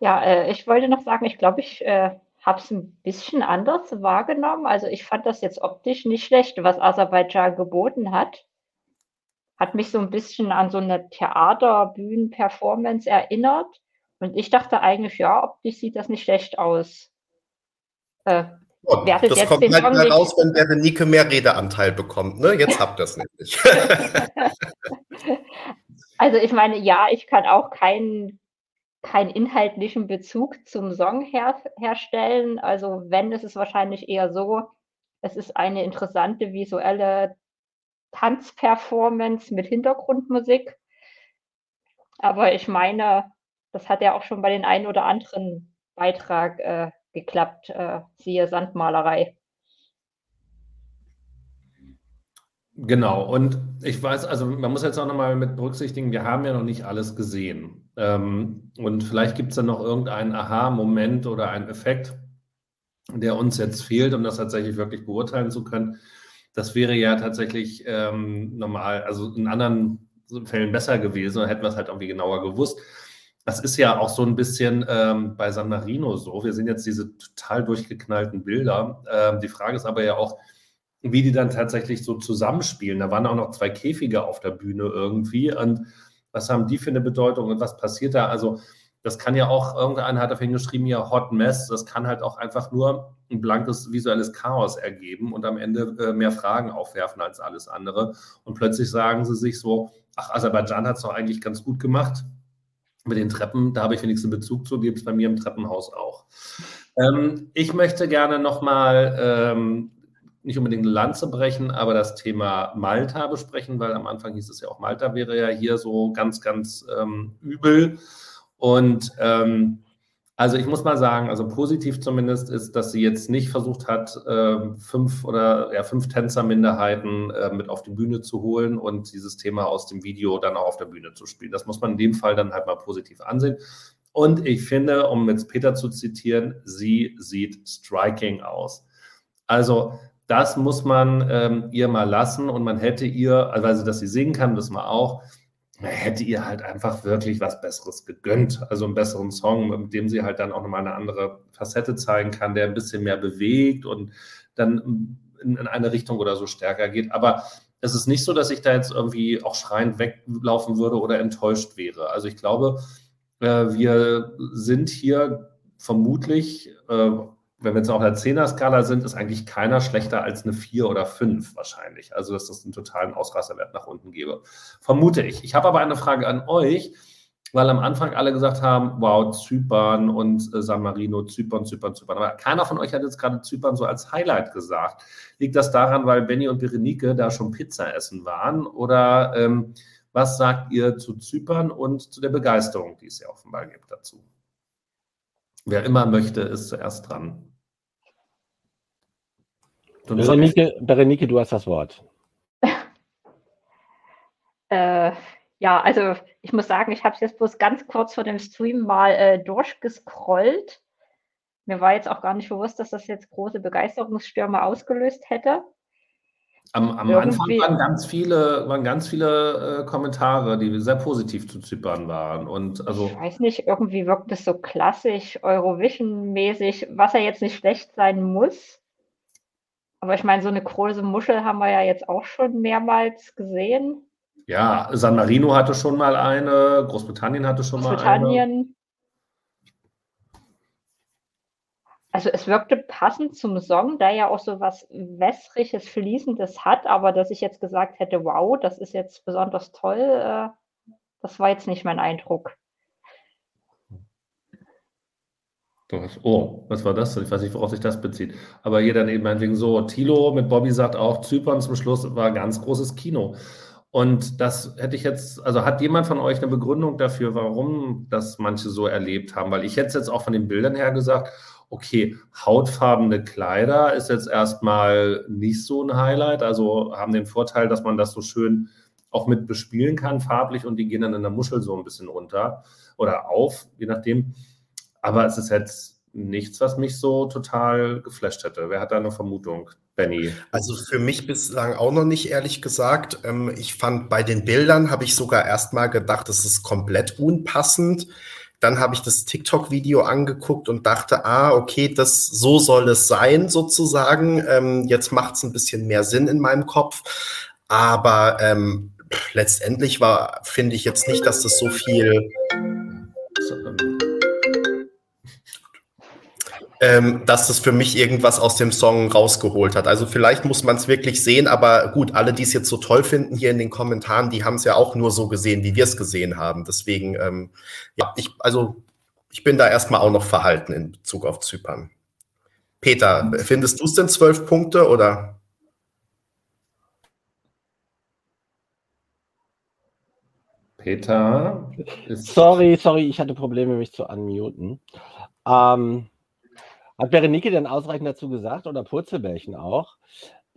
Ja, ich wollte noch sagen, ich glaube, ich habe es ein bisschen anders wahrgenommen. Also ich fand das jetzt optisch nicht schlecht, was Aserbaidschan geboten hat. Hat mich so ein bisschen an so eine Theaterbühnen-Performance erinnert. Und ich dachte eigentlich, ja, optisch sieht das nicht schlecht aus. Äh, oh, das kommt halt mal raus, wenn Berenike mehr Redeanteil bekommt. Ne? Jetzt habt ihr es nämlich. *laughs* *laughs* also ich meine, ja, ich kann auch keinen keinen inhaltlichen Bezug zum Song her herstellen. Also wenn, ist es wahrscheinlich eher so, es ist eine interessante visuelle Tanzperformance mit Hintergrundmusik. Aber ich meine, das hat er auch schon bei den einen oder anderen Beitrag äh, geklappt, äh, siehe Sandmalerei. Genau, und ich weiß, also man muss jetzt auch nochmal mit berücksichtigen, wir haben ja noch nicht alles gesehen. Ähm, und vielleicht gibt es dann noch irgendeinen Aha-Moment oder einen Effekt, der uns jetzt fehlt, um das tatsächlich wirklich beurteilen zu können. Das wäre ja tatsächlich ähm, normal, also in anderen Fällen besser gewesen, hätten wir es halt irgendwie genauer gewusst. Das ist ja auch so ein bisschen ähm, bei San Marino so. Wir sehen jetzt diese total durchgeknallten Bilder. Ähm, die Frage ist aber ja auch, wie die dann tatsächlich so zusammenspielen. Da waren auch noch zwei Käfige auf der Bühne irgendwie. Und was haben die für eine Bedeutung und was passiert da? Also, das kann ja auch, irgendeiner hat dafür geschrieben, ja, Hot Mess, das kann halt auch einfach nur ein blankes visuelles Chaos ergeben und am Ende äh, mehr Fragen aufwerfen als alles andere. Und plötzlich sagen sie sich so, ach, Aserbaidschan hat es doch eigentlich ganz gut gemacht mit den Treppen. Da habe ich wenigstens Bezug zu, gibt es bei mir im Treppenhaus auch. Ähm, ich möchte gerne nochmal ähm, nicht unbedingt eine Lanze brechen, aber das Thema Malta besprechen, weil am Anfang hieß es ja auch, Malta wäre ja hier so ganz, ganz ähm, übel. Und ähm, also ich muss mal sagen, also positiv zumindest ist, dass sie jetzt nicht versucht hat, äh, fünf oder ja, fünf Tänzerminderheiten äh, mit auf die Bühne zu holen und dieses Thema aus dem Video dann auch auf der Bühne zu spielen. Das muss man in dem Fall dann halt mal positiv ansehen. Und ich finde, um jetzt Peter zu zitieren, sie sieht striking aus. Also das muss man ähm, ihr mal lassen und man hätte ihr, also dass sie singen kann, wissen wir auch, man hätte ihr halt einfach wirklich was Besseres gegönnt. Also einen besseren Song, mit dem sie halt dann auch nochmal eine andere Facette zeigen kann, der ein bisschen mehr bewegt und dann in, in eine Richtung oder so stärker geht. Aber es ist nicht so, dass ich da jetzt irgendwie auch schreiend weglaufen würde oder enttäuscht wäre. Also ich glaube, äh, wir sind hier vermutlich äh, wenn wir jetzt auf der 10er-Skala sind, ist eigentlich keiner schlechter als eine 4 oder 5 wahrscheinlich. Also, dass das einen totalen Ausrasterwert nach unten gebe. Vermute ich. Ich habe aber eine Frage an euch, weil am Anfang alle gesagt haben, wow, Zypern und äh, San Marino, Zypern, Zypern, Zypern. Aber keiner von euch hat jetzt gerade Zypern so als Highlight gesagt. Liegt das daran, weil Benny und Berenike da schon Pizza essen waren? Oder ähm, was sagt ihr zu Zypern und zu der Begeisterung, die es ja offenbar gibt dazu? Wer immer möchte, ist zuerst dran. Berenike, Berenike, du hast das Wort. *laughs* äh, ja, also ich muss sagen, ich habe es jetzt bloß ganz kurz vor dem Stream mal äh, durchgescrollt. Mir war jetzt auch gar nicht bewusst, dass das jetzt große Begeisterungsstürme ausgelöst hätte. Am, am Anfang waren ganz viele, waren ganz viele äh, Kommentare, die sehr positiv zu Zypern waren. Und also, ich weiß nicht, irgendwie wirkt es so klassisch, Eurovision-mäßig, was ja jetzt nicht schlecht sein muss. Aber ich meine, so eine große Muschel haben wir ja jetzt auch schon mehrmals gesehen. Ja, San Marino hatte schon mal eine, Großbritannien hatte schon mal eine. Großbritannien. Also es wirkte passend zum Song, der ja auch so was wässriges, fließendes hat, aber dass ich jetzt gesagt hätte, wow, das ist jetzt besonders toll, äh, das war jetzt nicht mein Eindruck. Oh, was war das? Ich weiß nicht, worauf sich das bezieht. Aber hier dann eben meinetwegen so, Tilo mit Bobby sagt auch, Zypern zum Schluss war ganz großes Kino. Und das hätte ich jetzt, also hat jemand von euch eine Begründung dafür, warum das manche so erlebt haben? Weil ich hätte jetzt auch von den Bildern her gesagt, okay, hautfarbene Kleider ist jetzt erstmal nicht so ein Highlight, also haben den Vorteil, dass man das so schön auch mit bespielen kann, farblich, und die gehen dann in der Muschel so ein bisschen runter oder auf, je nachdem. Aber es ist jetzt nichts, was mich so total geflasht hätte. Wer hat da eine Vermutung? Benny. Also für mich bislang auch noch nicht, ehrlich gesagt. Ähm, ich fand bei den Bildern, habe ich sogar erstmal gedacht, das ist komplett unpassend. Dann habe ich das TikTok-Video angeguckt und dachte, ah, okay, das so soll es sein, sozusagen. Ähm, jetzt macht es ein bisschen mehr Sinn in meinem Kopf. Aber ähm, letztendlich war, finde ich jetzt nicht, dass das so viel. So, ähm, dass das für mich irgendwas aus dem Song rausgeholt hat. Also vielleicht muss man es wirklich sehen, aber gut, alle, die es jetzt so toll finden hier in den Kommentaren, die haben es ja auch nur so gesehen, wie wir es gesehen haben. Deswegen, ähm, ja, ich, also ich bin da erstmal auch noch verhalten in Bezug auf Zypern. Peter, findest du es denn zwölf Punkte oder? Peter. Sorry, sorry, ich hatte Probleme, mich zu unmuten. Ähm, hat Berenike denn ausreichend dazu gesagt oder Purzelbärchen auch?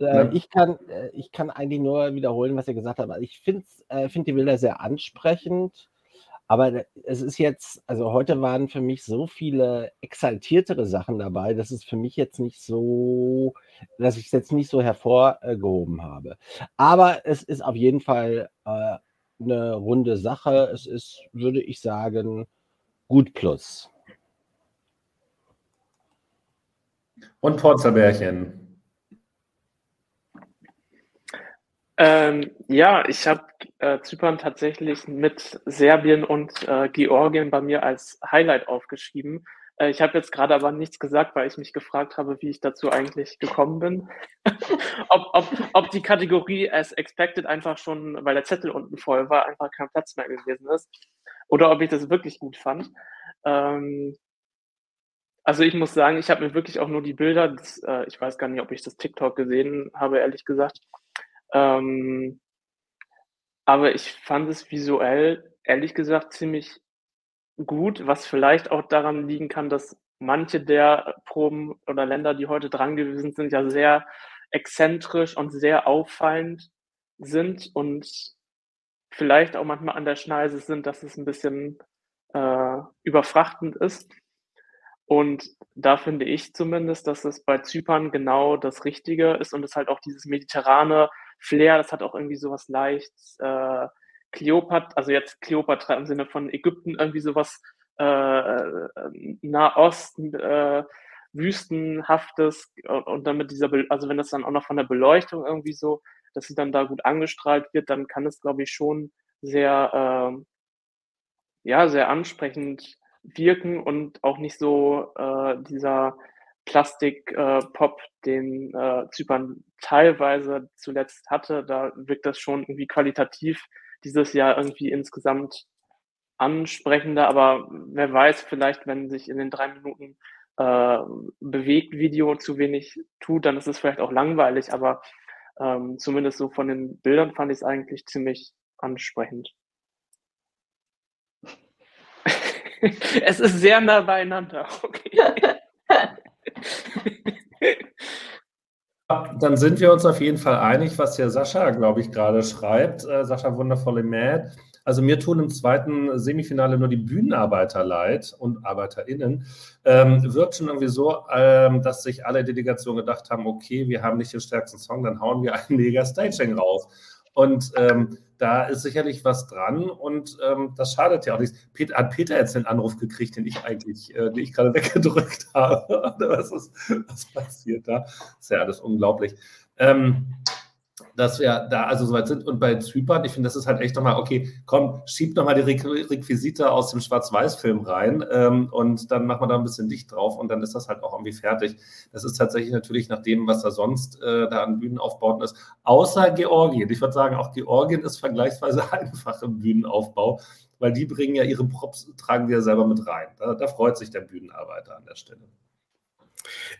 Äh, ich, kann, äh, ich kann eigentlich nur wiederholen, was ihr gesagt habt. Ich finde äh, find die Bilder sehr ansprechend. Aber es ist jetzt, also heute waren für mich so viele exaltiertere Sachen dabei, dass es für mich jetzt nicht so, dass ich es jetzt nicht so hervorgehoben habe. Aber es ist auf jeden Fall äh, eine runde Sache. Es ist, würde ich sagen, gut plus. Und Porzabärchen. Ähm, ja, ich habe äh, Zypern tatsächlich mit Serbien und äh, Georgien bei mir als Highlight aufgeschrieben. Äh, ich habe jetzt gerade aber nichts gesagt, weil ich mich gefragt habe, wie ich dazu eigentlich gekommen bin. *laughs* ob, ob, ob die Kategorie as expected einfach schon, weil der Zettel unten voll war, einfach kein Platz mehr gewesen ist. Oder ob ich das wirklich gut fand. Ähm, also ich muss sagen, ich habe mir wirklich auch nur die Bilder, das, äh, ich weiß gar nicht, ob ich das TikTok gesehen habe, ehrlich gesagt, ähm, aber ich fand es visuell, ehrlich gesagt, ziemlich gut, was vielleicht auch daran liegen kann, dass manche der Proben oder Länder, die heute dran gewesen sind, ja sehr exzentrisch und sehr auffallend sind und vielleicht auch manchmal an der Schneise sind, dass es ein bisschen äh, überfrachtend ist. Und da finde ich zumindest, dass es bei Zypern genau das Richtige ist und es halt auch dieses mediterrane Flair, das hat auch irgendwie sowas leicht äh, Kleopatra, also jetzt Kleopatra im Sinne von Ägypten, irgendwie sowas äh, äh, Nahosten, äh, Wüstenhaftes und, und dann mit dieser, Be also wenn das dann auch noch von der Beleuchtung irgendwie so, dass sie dann da gut angestrahlt wird, dann kann es, glaube ich, schon sehr, äh, ja, sehr ansprechend wirken und auch nicht so äh, dieser Plastik-Pop, äh, den äh, Zypern teilweise zuletzt hatte. Da wirkt das schon irgendwie qualitativ dieses Jahr irgendwie insgesamt ansprechender. Aber wer weiß, vielleicht, wenn sich in den drei Minuten äh, bewegt Video zu wenig tut, dann ist es vielleicht auch langweilig. Aber ähm, zumindest so von den Bildern fand ich es eigentlich ziemlich ansprechend. *laughs* es ist sehr nah beieinander. Okay. Dann sind wir uns auf jeden Fall einig, was hier Sascha, glaube ich, gerade schreibt. Äh, Sascha Wundervolle Mad. Also mir tun im zweiten Semifinale nur die Bühnenarbeiter leid und ArbeiterInnen. Ähm, wirkt schon irgendwie so, ähm, dass sich alle Delegationen gedacht haben, okay, wir haben nicht den stärksten Song, dann hauen wir einen mega Staging raus. Und ähm, da ist sicherlich was dran und ähm, das schadet ja auch nicht. Peter, hat Peter jetzt den Anruf gekriegt, den ich eigentlich, äh, den ich gerade *laughs* weggedrückt habe? *laughs* was, ist, was passiert da? Ist ja alles unglaublich. Ähm, dass wir da also soweit sind. Und bei Zypern, ich finde, das ist halt echt nochmal, okay, komm, schieb nochmal die Requisite aus dem Schwarz-Weiß-Film rein ähm, und dann machen wir da ein bisschen Licht drauf und dann ist das halt auch irgendwie fertig. Das ist tatsächlich natürlich nach dem, was da sonst äh, da an Bühnenaufbauten ist, außer Georgien. Ich würde sagen, auch Georgien ist vergleichsweise *laughs* einfach im Bühnenaufbau, weil die bringen ja ihre Props, tragen die ja selber mit rein. Da, da freut sich der Bühnenarbeiter an der Stelle.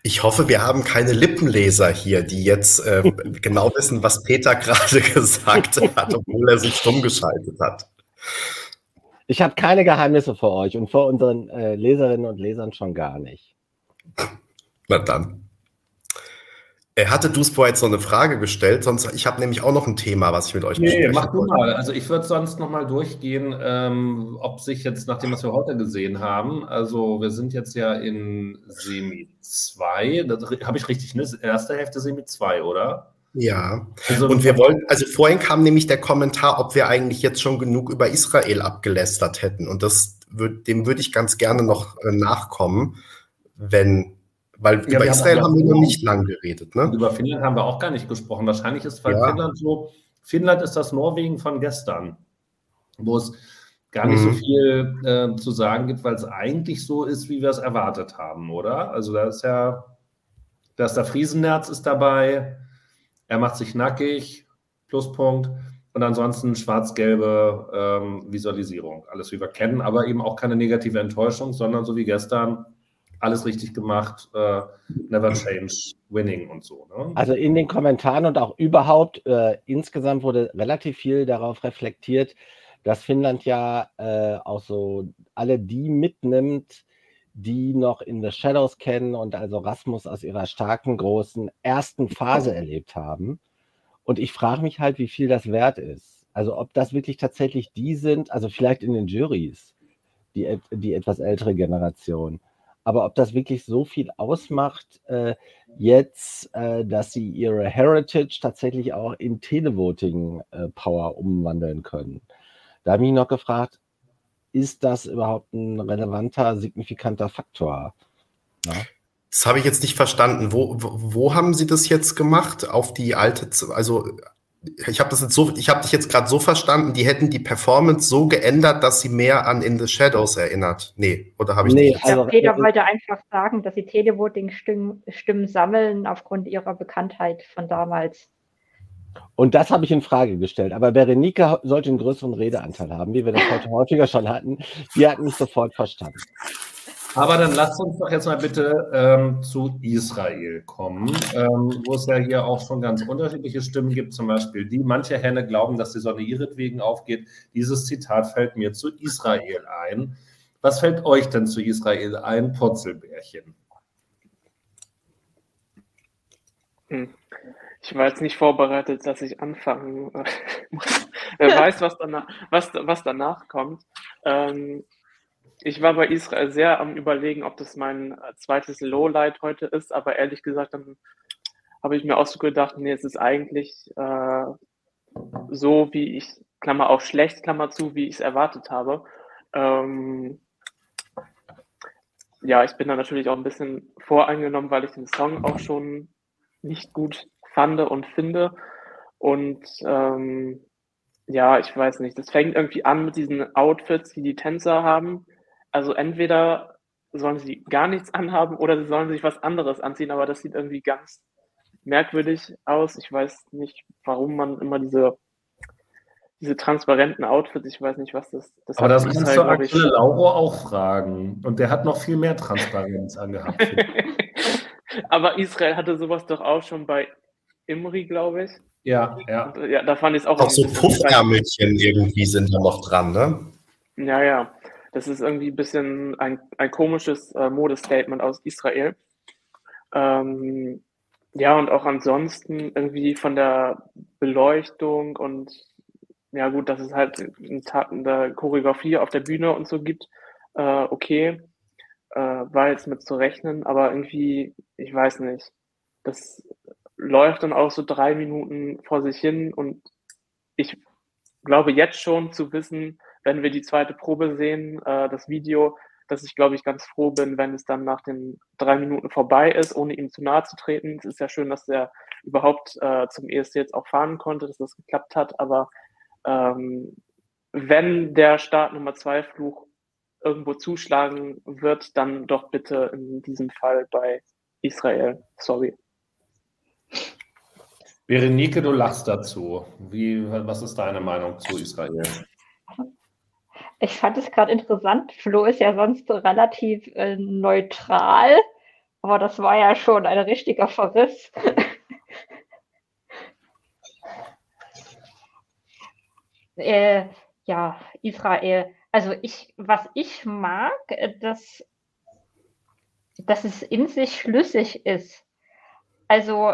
Ich hoffe, wir haben keine Lippenleser hier, die jetzt äh, *laughs* genau wissen, was Peter gerade *laughs* gesagt hat, obwohl er sich stumm geschaltet hat. Ich habe keine Geheimnisse vor euch und vor unseren äh, Leserinnen und Lesern schon gar nicht. Na dann. Er hatte Duisburg jetzt noch eine Frage gestellt, sonst ich habe nämlich auch noch ein Thema, was ich mit euch nee, mach du mal. Also ich würde sonst noch mal durchgehen, ähm, ob sich jetzt nach dem, was wir heute gesehen haben, also wir sind jetzt ja in Semi 2, habe ich richtig, ne? Erste Hälfte Semi 2, oder? Ja. Also, und wir wollen, also vorhin kam nämlich der Kommentar, ob wir eigentlich jetzt schon genug über Israel abgelästert hätten. Und das dem würde ich ganz gerne noch äh, nachkommen, wenn weil ja, über Israel haben, wir noch nicht lang geredet. Ne? Über Finnland haben wir auch gar nicht gesprochen. Wahrscheinlich ist ja. Finnland so, Finnland ist das Norwegen von gestern, wo es gar nicht mhm. so viel äh, zu sagen gibt, weil es eigentlich so ist, wie wir es erwartet haben, oder? Also da ist ja, da ist der Friesennerz ist dabei, er macht sich nackig, Pluspunkt. Und ansonsten schwarz-gelbe ähm, Visualisierung. Alles, wie wir kennen, aber eben auch keine negative Enttäuschung, sondern so wie gestern alles richtig gemacht, äh, never change winning und so. Ne? Also in den Kommentaren und auch überhaupt äh, insgesamt wurde relativ viel darauf reflektiert, dass Finnland ja äh, auch so alle die mitnimmt, die noch in The Shadows kennen und also Rasmus aus ihrer starken, großen ersten Phase erlebt haben. Und ich frage mich halt, wie viel das wert ist. Also ob das wirklich tatsächlich die sind, also vielleicht in den Juries, die, die etwas ältere Generation. Aber ob das wirklich so viel ausmacht, äh, jetzt, äh, dass sie ihre Heritage tatsächlich auch in Televoting-Power äh, umwandeln können. Da habe ich noch gefragt, ist das überhaupt ein relevanter, signifikanter Faktor? Ja? Das habe ich jetzt nicht verstanden. Wo, wo, wo, haben Sie das jetzt gemacht? Auf die alte, also ich habe das jetzt so, ich habe dich jetzt gerade so verstanden, die hätten die Performance so geändert, dass sie mehr an In the Shadows erinnert. Nee, oder habe ich nee, nicht? Also, Peter wollte einfach sagen, dass sie Televoting-Stimmen Stimmen sammeln aufgrund ihrer Bekanntheit von damals. Und das habe ich in Frage gestellt. Aber Berenike sollte einen größeren Redeanteil haben, wie wir das heute *laughs* häufiger schon hatten. Die hat mich sofort verstanden. Aber dann lasst uns doch jetzt mal bitte ähm, zu Israel kommen, ähm, wo es ja hier auch schon ganz unterschiedliche Stimmen gibt. Zum Beispiel die, manche Hände glauben, dass die Sonne ihretwegen aufgeht. Dieses Zitat fällt mir zu Israel ein. Was fällt euch denn zu Israel ein, Purzelbärchen? Hm. Ich war jetzt nicht vorbereitet, dass ich anfangen *laughs* muss. Wer weiß, was danach, was, was danach kommt. Ähm, ich war bei Israel sehr am Überlegen, ob das mein äh, zweites Lowlight heute ist, aber ehrlich gesagt, dann habe ich mir auch so gedacht, nee, es ist eigentlich äh, so, wie ich, Klammer auf schlecht, Klammer zu, wie ich es erwartet habe. Ähm, ja, ich bin da natürlich auch ein bisschen voreingenommen, weil ich den Song auch schon nicht gut fand und finde. Und ähm, ja, ich weiß nicht, das fängt irgendwie an mit diesen Outfits, die die Tänzer haben. Also entweder sollen sie gar nichts anhaben oder sie sollen sich was anderes anziehen, aber das sieht irgendwie ganz merkwürdig aus. Ich weiß nicht, warum man immer diese, diese transparenten Outfits, ich weiß nicht, was das, das Aber das kannst du Axel Lauro auch fragen. Und der hat noch viel mehr Transparenz angehabt. *laughs* aber Israel hatte sowas doch auch schon bei Imri, glaube ich. Ja, ja. Und, ja, da fand ich es auch. Auch so Puffärmelchen irgendwie sind da noch dran, ne? Ja, ja. Das ist irgendwie ein bisschen ein, ein komisches äh, Modestatement aus Israel. Ähm, ja, und auch ansonsten irgendwie von der Beleuchtung und ja gut, dass es halt in der Choreografie auf der Bühne und so gibt, äh, okay, äh, war jetzt mit zu rechnen, aber irgendwie, ich weiß nicht, das läuft dann auch so drei Minuten vor sich hin und ich glaube jetzt schon zu wissen, wenn wir die zweite Probe sehen, äh, das Video, dass ich, glaube ich, ganz froh bin, wenn es dann nach den drei Minuten vorbei ist, ohne ihm zu nahe zu treten. Es ist ja schön, dass er überhaupt äh, zum ESC jetzt auch fahren konnte, dass das geklappt hat, aber ähm, wenn der Start Nummer zwei Fluch irgendwo zuschlagen wird, dann doch bitte in diesem Fall bei Israel. Sorry. Berenike, du lachst dazu. Wie, was ist deine Meinung zu Israel? Ich fand es gerade interessant. Flo ist ja sonst so relativ äh, neutral, aber das war ja schon ein richtiger Verriss. *laughs* äh, ja, Israel. Also ich, was ich mag, äh, dass, dass es in sich schlüssig ist. Also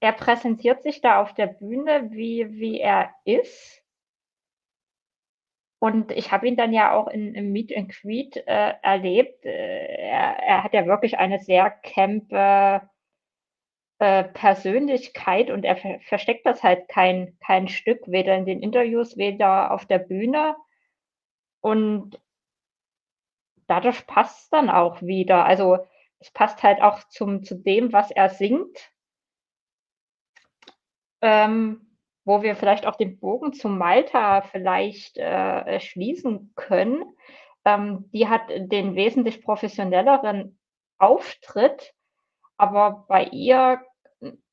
er präsentiert sich da auf der Bühne, wie, wie er ist. Und ich habe ihn dann ja auch in, im Meet and Greet äh, erlebt. Äh, er, er, hat ja wirklich eine sehr campe äh, Persönlichkeit und er ver versteckt das halt kein, kein Stück, weder in den Interviews, weder auf der Bühne. Und dadurch passt es dann auch wieder. Also es passt halt auch zum, zu dem, was er singt ähm, wo wir vielleicht auch den Bogen zu Malta vielleicht äh, schließen können. Ähm, die hat den wesentlich professionelleren Auftritt, aber bei ihr,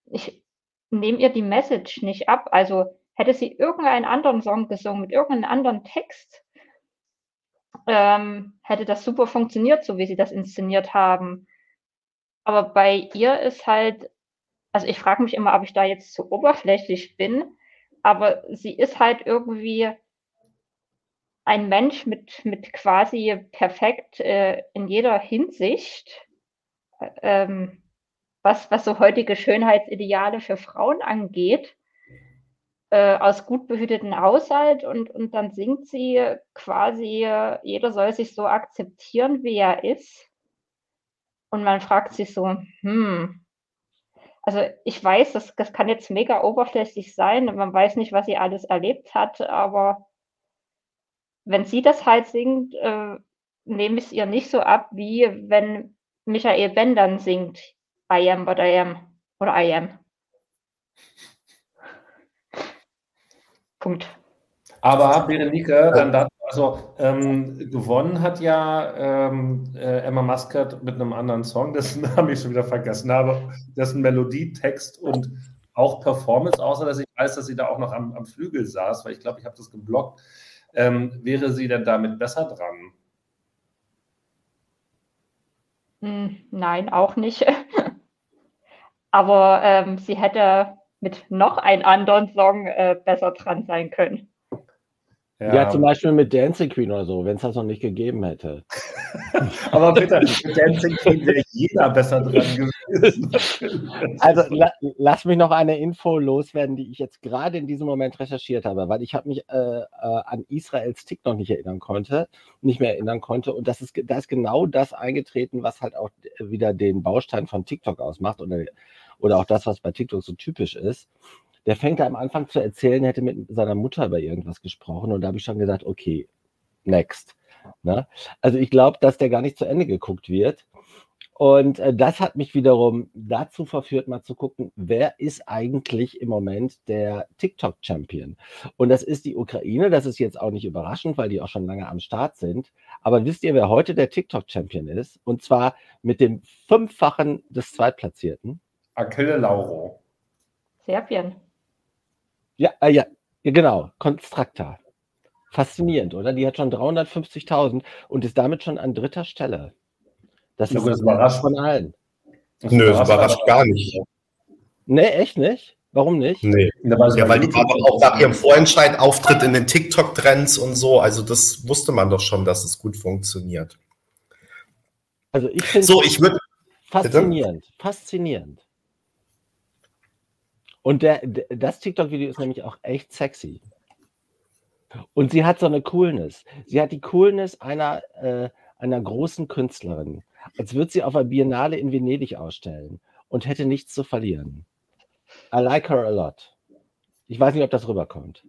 ich nehme ihr die Message nicht ab. Also hätte sie irgendeinen anderen Song gesungen mit irgendeinem anderen Text, ähm, hätte das super funktioniert, so wie sie das inszeniert haben. Aber bei ihr ist halt also ich frage mich immer, ob ich da jetzt zu oberflächlich bin, aber sie ist halt irgendwie ein Mensch mit, mit quasi perfekt äh, in jeder Hinsicht, ähm, was, was so heutige Schönheitsideale für Frauen angeht, äh, aus gut behüteten Haushalt und, und dann singt sie quasi, jeder soll sich so akzeptieren, wie er ist. Und man fragt sich so, hm, also ich weiß, das, das kann jetzt mega oberflächlich sein, man weiß nicht, was sie alles erlebt hat, aber wenn sie das halt singt, äh, nehme ich es ihr nicht so ab, wie wenn Michael Ben dann singt, I am what I am oder I am. Punkt. Aber Berenike, dann dazu, also ähm, gewonnen hat ja ähm, äh, Emma Muscat mit einem anderen Song, *laughs* dessen Namen ich schon wieder vergessen habe, dessen Melodie, Text und auch Performance, außer dass ich weiß, dass sie da auch noch am, am Flügel saß, weil ich glaube, ich habe das geblockt. Ähm, wäre sie denn damit besser dran? Hm, nein, auch nicht. *laughs* Aber ähm, sie hätte mit noch einem anderen Song äh, besser dran sein können. Ja. ja. zum Beispiel mit Dancing Queen oder so, wenn es das noch nicht gegeben hätte. *laughs* Aber bitte, mit Dancing Queen wäre jeder besser dran gewesen. *laughs* also la lass mich noch eine Info loswerden, die ich jetzt gerade in diesem Moment recherchiert habe, weil ich habe mich äh, äh, an Israels TikTok nicht erinnern konnte, nicht mehr erinnern konnte. Und das ist, da ist genau das eingetreten, was halt auch wieder den Baustein von TikTok ausmacht oder, oder auch das, was bei TikTok so typisch ist der fängt da am Anfang zu erzählen, er hätte mit seiner Mutter über irgendwas gesprochen und da habe ich schon gesagt, okay, next. Ne? Also ich glaube, dass der gar nicht zu Ende geguckt wird. Und äh, das hat mich wiederum dazu verführt, mal zu gucken, wer ist eigentlich im Moment der TikTok-Champion? Und das ist die Ukraine. Das ist jetzt auch nicht überraschend, weil die auch schon lange am Start sind. Aber wisst ihr, wer heute der TikTok-Champion ist? Und zwar mit dem Fünffachen des Zweitplatzierten. Achille Lauro. Serbien. Ja, äh, ja, genau, Constracta. Faszinierend, oder? Die hat schon 350.000 und ist damit schon an dritter Stelle. Das ist das überrascht von allen. Das Nö, das überrascht gar nicht. Nee, echt nicht? Warum nicht? Nee. Ja, weil die war doch auch nach ihrem Vorentscheid-Auftritt in den TikTok-Trends und so. Also, das wusste man doch schon, dass es gut funktioniert. Also, ich finde so, ich würde. Faszinierend. Bitte? Faszinierend. Und der, das TikTok-Video ist nämlich auch echt sexy. Und sie hat so eine Coolness. Sie hat die Coolness einer, äh, einer großen Künstlerin. Als würde sie auf einer Biennale in Venedig ausstellen und hätte nichts zu verlieren. I like her a lot. Ich weiß nicht, ob das rüberkommt.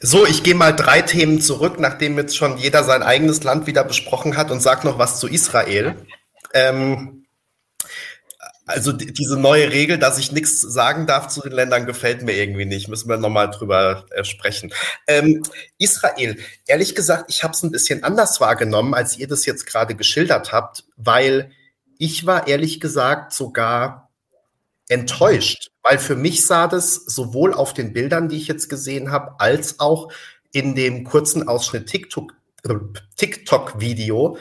So, ich gehe mal drei Themen zurück, nachdem jetzt schon jeder sein eigenes Land wieder besprochen hat und sage noch was zu Israel. Ähm, also die, diese neue Regel, dass ich nichts sagen darf zu den Ländern, gefällt mir irgendwie nicht. Müssen wir nochmal drüber äh, sprechen. Ähm, Israel, ehrlich gesagt, ich habe es ein bisschen anders wahrgenommen, als ihr das jetzt gerade geschildert habt, weil ich war ehrlich gesagt sogar enttäuscht, weil für mich sah das sowohl auf den Bildern, die ich jetzt gesehen habe, als auch in dem kurzen Ausschnitt äh, TikTok-Video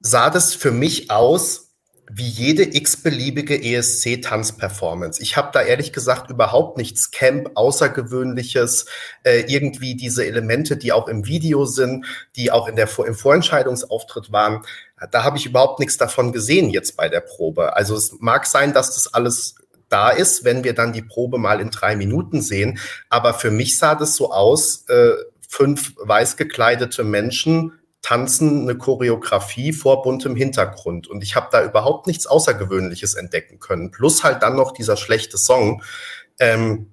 sah das für mich aus wie jede x-beliebige ESC-Tanzperformance. Ich habe da ehrlich gesagt überhaupt nichts Camp, Außergewöhnliches, äh, irgendwie diese Elemente, die auch im Video sind, die auch in der, im Vorentscheidungsauftritt waren. Da habe ich überhaupt nichts davon gesehen jetzt bei der Probe. Also es mag sein, dass das alles da ist, wenn wir dann die Probe mal in drei Minuten sehen. Aber für mich sah das so aus, äh, fünf weiß gekleidete Menschen tanzen eine Choreografie vor buntem Hintergrund. Und ich habe da überhaupt nichts Außergewöhnliches entdecken können. Plus halt dann noch dieser schlechte Song. Ähm,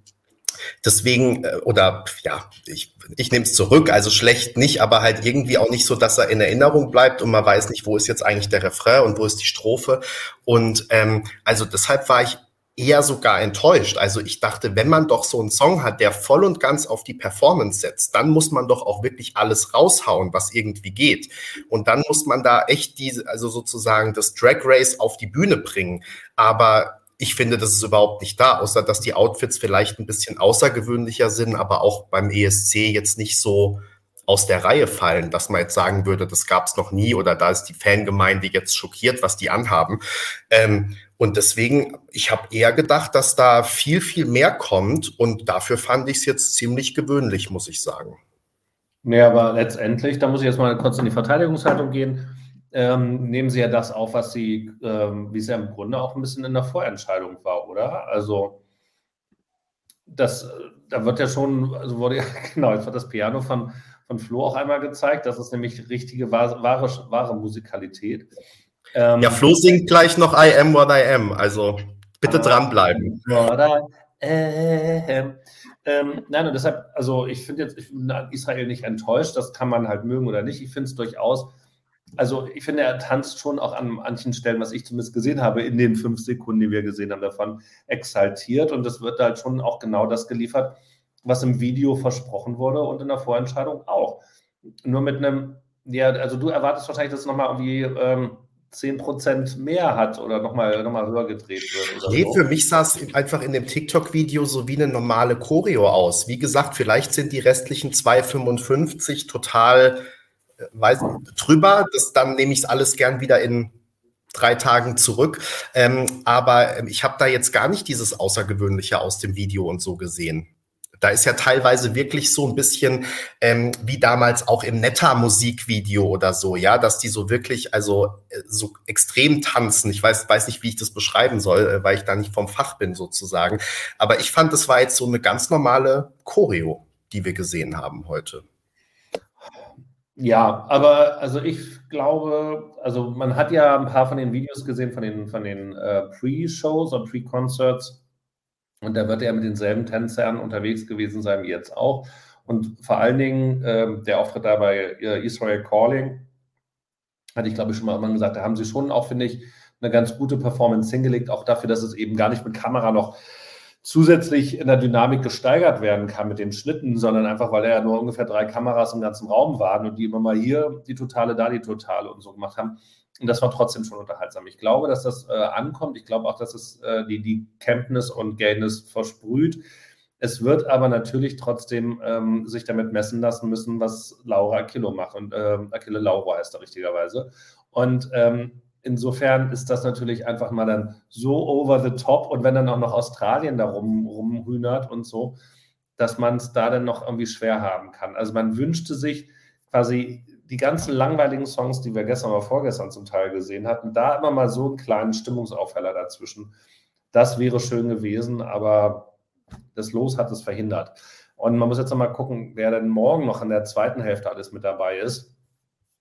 deswegen, äh, oder ja, ich, ich nehme es zurück, also schlecht nicht, aber halt irgendwie auch nicht so, dass er in Erinnerung bleibt und man weiß nicht, wo ist jetzt eigentlich der Refrain und wo ist die Strophe. Und ähm, also deshalb war ich eher sogar enttäuscht. Also ich dachte, wenn man doch so einen Song hat, der voll und ganz auf die Performance setzt, dann muss man doch auch wirklich alles raushauen, was irgendwie geht. Und dann muss man da echt diese, also sozusagen das Drag Race auf die Bühne bringen. Aber ich finde, das ist überhaupt nicht da, außer dass die Outfits vielleicht ein bisschen außergewöhnlicher sind, aber auch beim ESC jetzt nicht so aus der Reihe fallen, dass man jetzt sagen würde, das gab es noch nie oder da ist die Fangemeinde jetzt schockiert, was die anhaben. Ähm, und deswegen, ich habe eher gedacht, dass da viel, viel mehr kommt. Und dafür fand ich es jetzt ziemlich gewöhnlich, muss ich sagen. Nee, aber letztendlich, da muss ich jetzt mal kurz in die Verteidigungshaltung gehen, ähm, nehmen Sie ja das auf, was Sie, ähm, wie es ja im Grunde auch ein bisschen in der Vorentscheidung war, oder? Also, das, da wird ja schon, also wurde ja, *laughs* genau, jetzt wird das Piano von, von Flo auch einmal gezeigt. Das ist nämlich richtige, wahre, wahre Musikalität. Ähm, ja, Flo singt gleich noch I am what I am, also bitte ah, dranbleiben. Ähm, ähm, nein, und deshalb, also ich finde jetzt, ich bin Israel nicht enttäuscht, das kann man halt mögen oder nicht. Ich finde es durchaus, also ich finde, er tanzt schon auch an manchen Stellen, was ich zumindest gesehen habe, in den fünf Sekunden, die wir gesehen haben, davon exaltiert. Und es wird halt schon auch genau das geliefert, was im Video versprochen wurde und in der Vorentscheidung auch. Nur mit einem, ja, also du erwartest wahrscheinlich, dass es nochmal irgendwie ähm, 10% mehr hat oder nochmal noch mal höher gedreht wird. nee, so. für mich sah es einfach in dem TikTok-Video so wie eine normale Choreo aus. Wie gesagt, vielleicht sind die restlichen 2,55 total äh, weiß, drüber. Das, dann nehme ich es alles gern wieder in drei Tagen zurück. Ähm, aber ähm, ich habe da jetzt gar nicht dieses Außergewöhnliche aus dem Video und so gesehen. Da ist ja teilweise wirklich so ein bisschen ähm, wie damals auch im Netta-Musikvideo oder so, ja, dass die so wirklich, also äh, so extrem tanzen. Ich weiß, weiß nicht, wie ich das beschreiben soll, äh, weil ich da nicht vom Fach bin sozusagen. Aber ich fand, das war jetzt so eine ganz normale Choreo, die wir gesehen haben heute. Ja, aber also ich glaube, also man hat ja ein paar von den Videos gesehen, von den, von den äh, Pre-Shows und Pre-Concerts und da wird er mit denselben Tänzern unterwegs gewesen sein wie jetzt auch. Und vor allen Dingen äh, der Auftritt da bei äh, Israel Calling, hatte ich glaube ich schon mal irgendwann gesagt, da haben sie schon auch, finde ich, eine ganz gute Performance hingelegt, auch dafür, dass es eben gar nicht mit Kamera noch zusätzlich in der Dynamik gesteigert werden kann mit den Schnitten, sondern einfach, weil er ja nur ungefähr drei Kameras im ganzen Raum waren und die immer mal hier die Totale, da die Totale und so gemacht haben. Und das war trotzdem schon unterhaltsam. Ich glaube, dass das äh, ankommt. Ich glaube auch, dass es äh, die, die Campness und Gayness versprüht. Es wird aber natürlich trotzdem ähm, sich damit messen lassen müssen, was Laura Akilo macht. Und äh, Achille Laura heißt er richtigerweise. Und ähm, insofern ist das natürlich einfach mal dann so over the top. Und wenn dann auch noch Australien da rum, rumhühnert und so, dass man es da dann noch irgendwie schwer haben kann. Also man wünschte sich quasi die ganzen langweiligen Songs, die wir gestern oder vorgestern zum Teil gesehen hatten, da immer mal so einen kleinen Stimmungsaufheller dazwischen. Das wäre schön gewesen, aber das Los hat es verhindert. Und man muss jetzt noch mal gucken, wer denn morgen noch in der zweiten Hälfte alles mit dabei ist.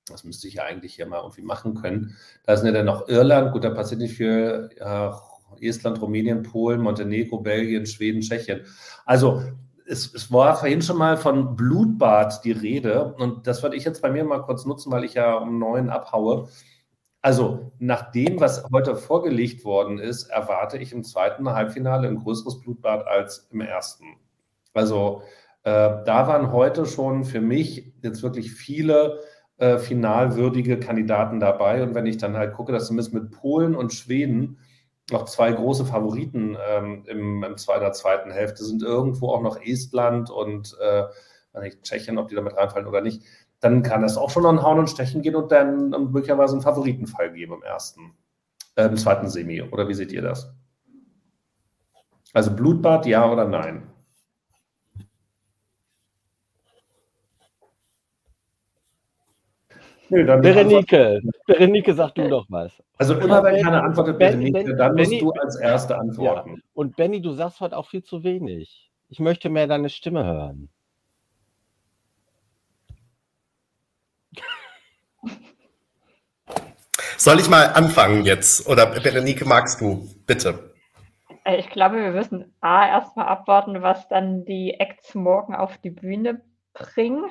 Das müsste ich ja eigentlich hier mal irgendwie machen können. Da sind ja dann noch Irland, gut, da passiert nicht viel. Ja, Estland, Rumänien, Polen, Montenegro, Belgien, Schweden, Tschechien. Also es, es, war vorhin schon mal von Blutbad die Rede und das würde ich jetzt bei mir mal kurz nutzen, weil ich ja um neun abhaue. Also nach dem, was heute vorgelegt worden ist, erwarte ich im zweiten Halbfinale ein größeres Blutbad als im ersten. Also äh, da waren heute schon für mich jetzt wirklich viele äh, finalwürdige Kandidaten dabei und wenn ich dann halt gucke, dass zumindest mit Polen und Schweden noch zwei große Favoriten ähm, im, im zweiten, der zweiten Hälfte sind irgendwo auch noch Estland und äh, nicht, Tschechien, ob die damit reinfallen oder nicht, dann kann das auch schon an Hauen und Stechen gehen und dann möglicherweise einen Favoritenfall geben im ersten, äh, im zweiten Semi. Oder wie seht ihr das? Also Blutbad, ja oder nein? Nö, dann Berenike, Berenike, sag du doch was. Also immer wenn keiner antwortet, Berenike, dann musst du als Erste antworten. Ja. Und Benny, du sagst heute auch viel zu wenig. Ich möchte mehr deine Stimme hören. Soll ich mal anfangen jetzt? Oder Berenike, magst du? Bitte. Äh, ich glaube, wir müssen A erstmal abwarten, was dann die Acts morgen auf die Bühne bringen.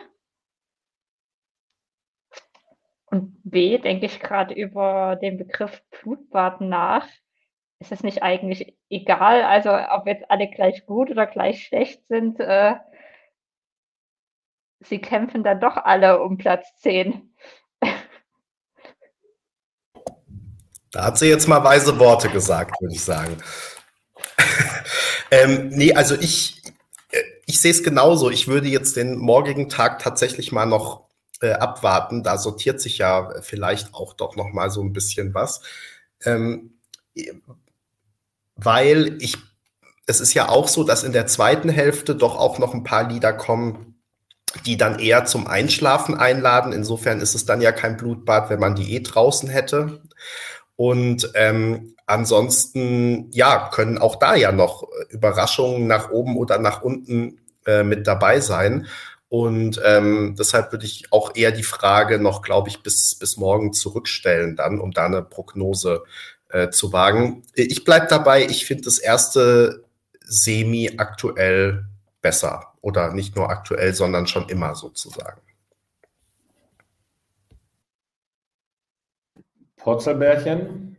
Und B, denke ich gerade über den Begriff Blutbad nach. Ist es nicht eigentlich egal, also ob jetzt alle gleich gut oder gleich schlecht sind, äh, sie kämpfen dann doch alle um Platz 10. Da hat sie jetzt mal weise Worte gesagt, würde ich sagen. *laughs* ähm, nee, also ich, ich sehe es genauso. Ich würde jetzt den morgigen Tag tatsächlich mal noch äh, abwarten. Da sortiert sich ja vielleicht auch doch noch mal so ein bisschen was. Ähm, weil ich, es ist ja auch so, dass in der zweiten Hälfte doch auch noch ein paar Lieder kommen, die dann eher zum Einschlafen einladen. Insofern ist es dann ja kein Blutbad, wenn man die eh draußen hätte. Und ähm, ansonsten, ja, können auch da ja noch Überraschungen nach oben oder nach unten äh, mit dabei sein. Und ähm, deshalb würde ich auch eher die Frage noch, glaube ich, bis, bis morgen zurückstellen, dann, um da eine Prognose äh, zu wagen. Ich bleibe dabei, ich finde das erste Semi aktuell besser. Oder nicht nur aktuell, sondern schon immer sozusagen. Potzelbärchen?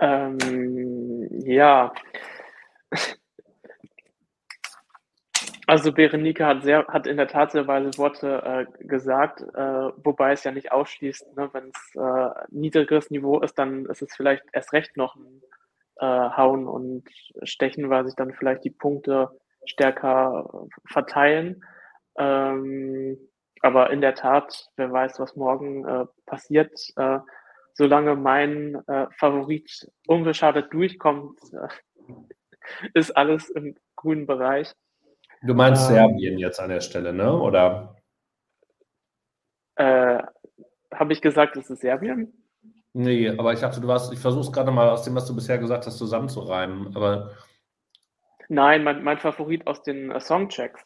Ähm, ja. Also Berenike hat sehr, hat in der Tat sehr weise Worte äh, gesagt, äh, wobei es ja nicht ausschließt, ne, wenn es äh, niedrigeres Niveau ist, dann ist es vielleicht erst recht noch ein äh, Hauen und Stechen, weil sich dann vielleicht die Punkte stärker verteilen. Ähm, aber in der Tat, wer weiß, was morgen äh, passiert. Äh, solange mein äh, Favorit unbeschadet durchkommt, äh, *laughs* ist alles im grünen Bereich. Du meinst ähm, Serbien jetzt an der Stelle, ne? Oder? Äh, Habe ich gesagt, es ist Serbien? Nee, aber ich dachte, du warst, ich versuche es gerade mal aus dem, was du bisher gesagt hast, zusammenzureimen. Aber Nein, mein, mein Favorit aus den äh, Songchecks.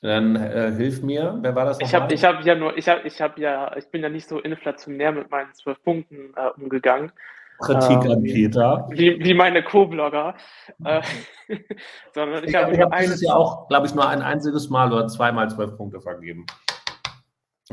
Dann äh, hilf mir, wer war das Ich habe ich hab ja nur, ich habe ich hab ja, ich bin ja nicht so inflationär mit meinen zwölf Punkten äh, umgegangen. Kritik ähm, an Peter. Wie, wie meine Co-Blogger. Äh, *laughs* sondern ich, ich habe hab dieses Jahr auch, glaube ich, nur ein einziges Mal oder zweimal zwölf Punkte vergeben.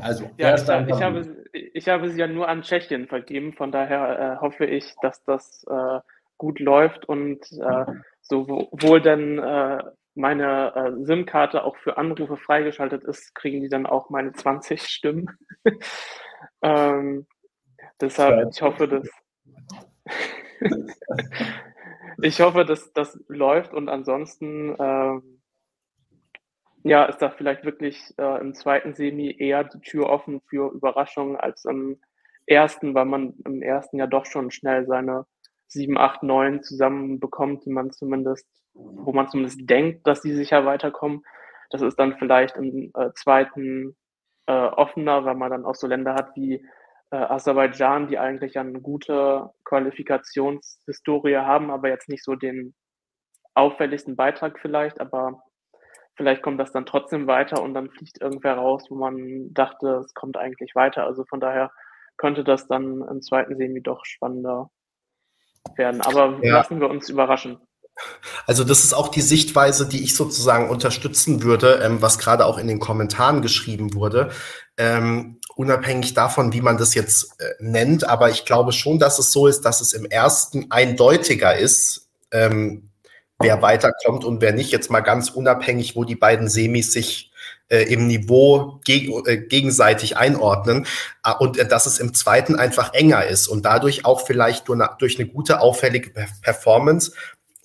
Also, ja, ich, ich, habe, ich habe sie ja nur an Tschechien vergeben, von daher äh, hoffe ich, dass das äh, gut läuft und äh, sowohl dann äh, meine äh, SIM-Karte auch für Anrufe freigeschaltet ist, kriegen die dann auch meine 20 Stimmen. *laughs* ähm, deshalb, ich hoffe, dass *laughs* ich hoffe, dass das läuft und ansonsten ähm, ja, ist da vielleicht wirklich äh, im zweiten Semi eher die Tür offen für Überraschungen als im ersten, weil man im ersten ja doch schon schnell seine 7, 8, 9 zusammenbekommt, die man zumindest, wo man zumindest denkt, dass die sicher weiterkommen. Das ist dann vielleicht im äh, zweiten äh, offener, weil man dann auch so Länder hat wie äh, Aserbaidschan, die eigentlich eine gute Qualifikationshistorie haben, aber jetzt nicht so den auffälligsten Beitrag vielleicht, aber vielleicht kommt das dann trotzdem weiter und dann fliegt irgendwer raus, wo man dachte, es kommt eigentlich weiter. Also von daher könnte das dann im zweiten Semi doch spannender werden. Aber ja. lassen wir uns überraschen. Also das ist auch die Sichtweise, die ich sozusagen unterstützen würde, ähm, was gerade auch in den Kommentaren geschrieben wurde. Ähm, unabhängig davon, wie man das jetzt äh, nennt, aber ich glaube schon, dass es so ist, dass es im ersten eindeutiger ist, ähm, wer weiterkommt und wer nicht. Jetzt mal ganz unabhängig, wo die beiden Semis sich äh, im Niveau geg äh, gegenseitig einordnen äh, und äh, dass es im zweiten einfach enger ist und dadurch auch vielleicht durch eine, durch eine gute, auffällige Performance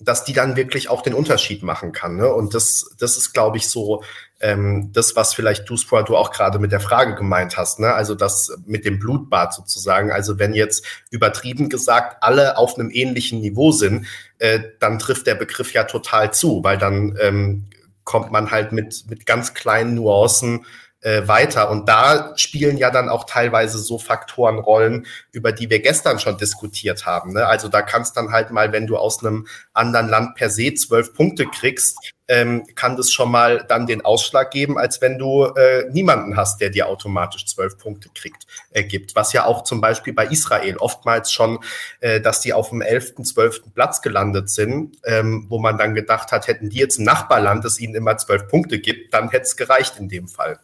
dass die dann wirklich auch den Unterschied machen kann. Ne? Und das, das ist, glaube ich, so ähm, das, was vielleicht du, Sport, du auch gerade mit der Frage gemeint hast. Ne? Also das mit dem Blutbad sozusagen. Also wenn jetzt übertrieben gesagt alle auf einem ähnlichen Niveau sind, äh, dann trifft der Begriff ja total zu, weil dann ähm, kommt man halt mit, mit ganz kleinen Nuancen äh, weiter. Und da spielen ja dann auch teilweise so Faktoren Rollen, über die wir gestern schon diskutiert haben. Ne? Also da kannst dann halt mal, wenn du aus einem anderen Land per se zwölf Punkte kriegst, ähm, kann das schon mal dann den Ausschlag geben, als wenn du äh, niemanden hast, der dir automatisch zwölf Punkte kriegt, äh, gibt. Was ja auch zum Beispiel bei Israel oftmals schon, äh, dass die auf dem elften, zwölften Platz gelandet sind, ähm, wo man dann gedacht hat, hätten die jetzt ein Nachbarland, das ihnen immer zwölf Punkte gibt, dann hätte es gereicht in dem Fall.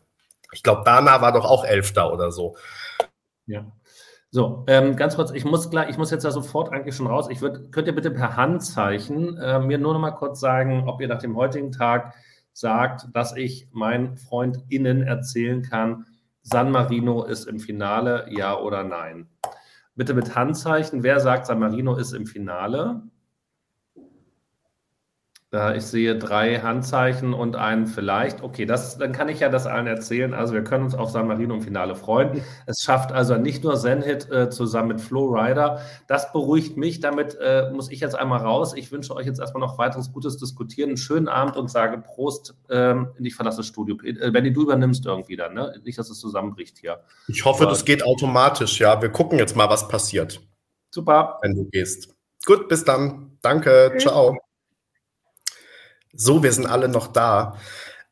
Ich glaube, Dana war doch auch Elfter oder so. Ja. So, ähm, ganz kurz, ich muss gleich, ich muss jetzt da sofort eigentlich schon raus. Ich würd, könnt ihr bitte per Handzeichen äh, mir nur noch mal kurz sagen, ob ihr nach dem heutigen Tag sagt, dass ich meinen FreundInnen erzählen kann, San Marino ist im Finale, ja oder nein? Bitte mit Handzeichen. Wer sagt, San Marino ist im Finale? Ich sehe drei Handzeichen und einen vielleicht. Okay, das, dann kann ich ja das allen erzählen. Also wir können uns auf San Marino im Finale freuen. Es schafft also nicht nur Zenhit äh, zusammen mit Flo Rider. Das beruhigt mich. Damit äh, muss ich jetzt einmal raus. Ich wünsche euch jetzt erstmal noch weiteres gutes Diskutieren, einen schönen Abend und sage Prost. Ähm, ich verlasse das Studio. Äh, Benny, du übernimmst irgendwie dann, ne? Nicht, dass es zusammenbricht hier. Ich hoffe, Aber, das geht automatisch, ja. Wir gucken jetzt mal, was passiert. Super. Wenn du gehst. Gut, bis dann. Danke. Okay. Ciao. So, wir sind alle noch da.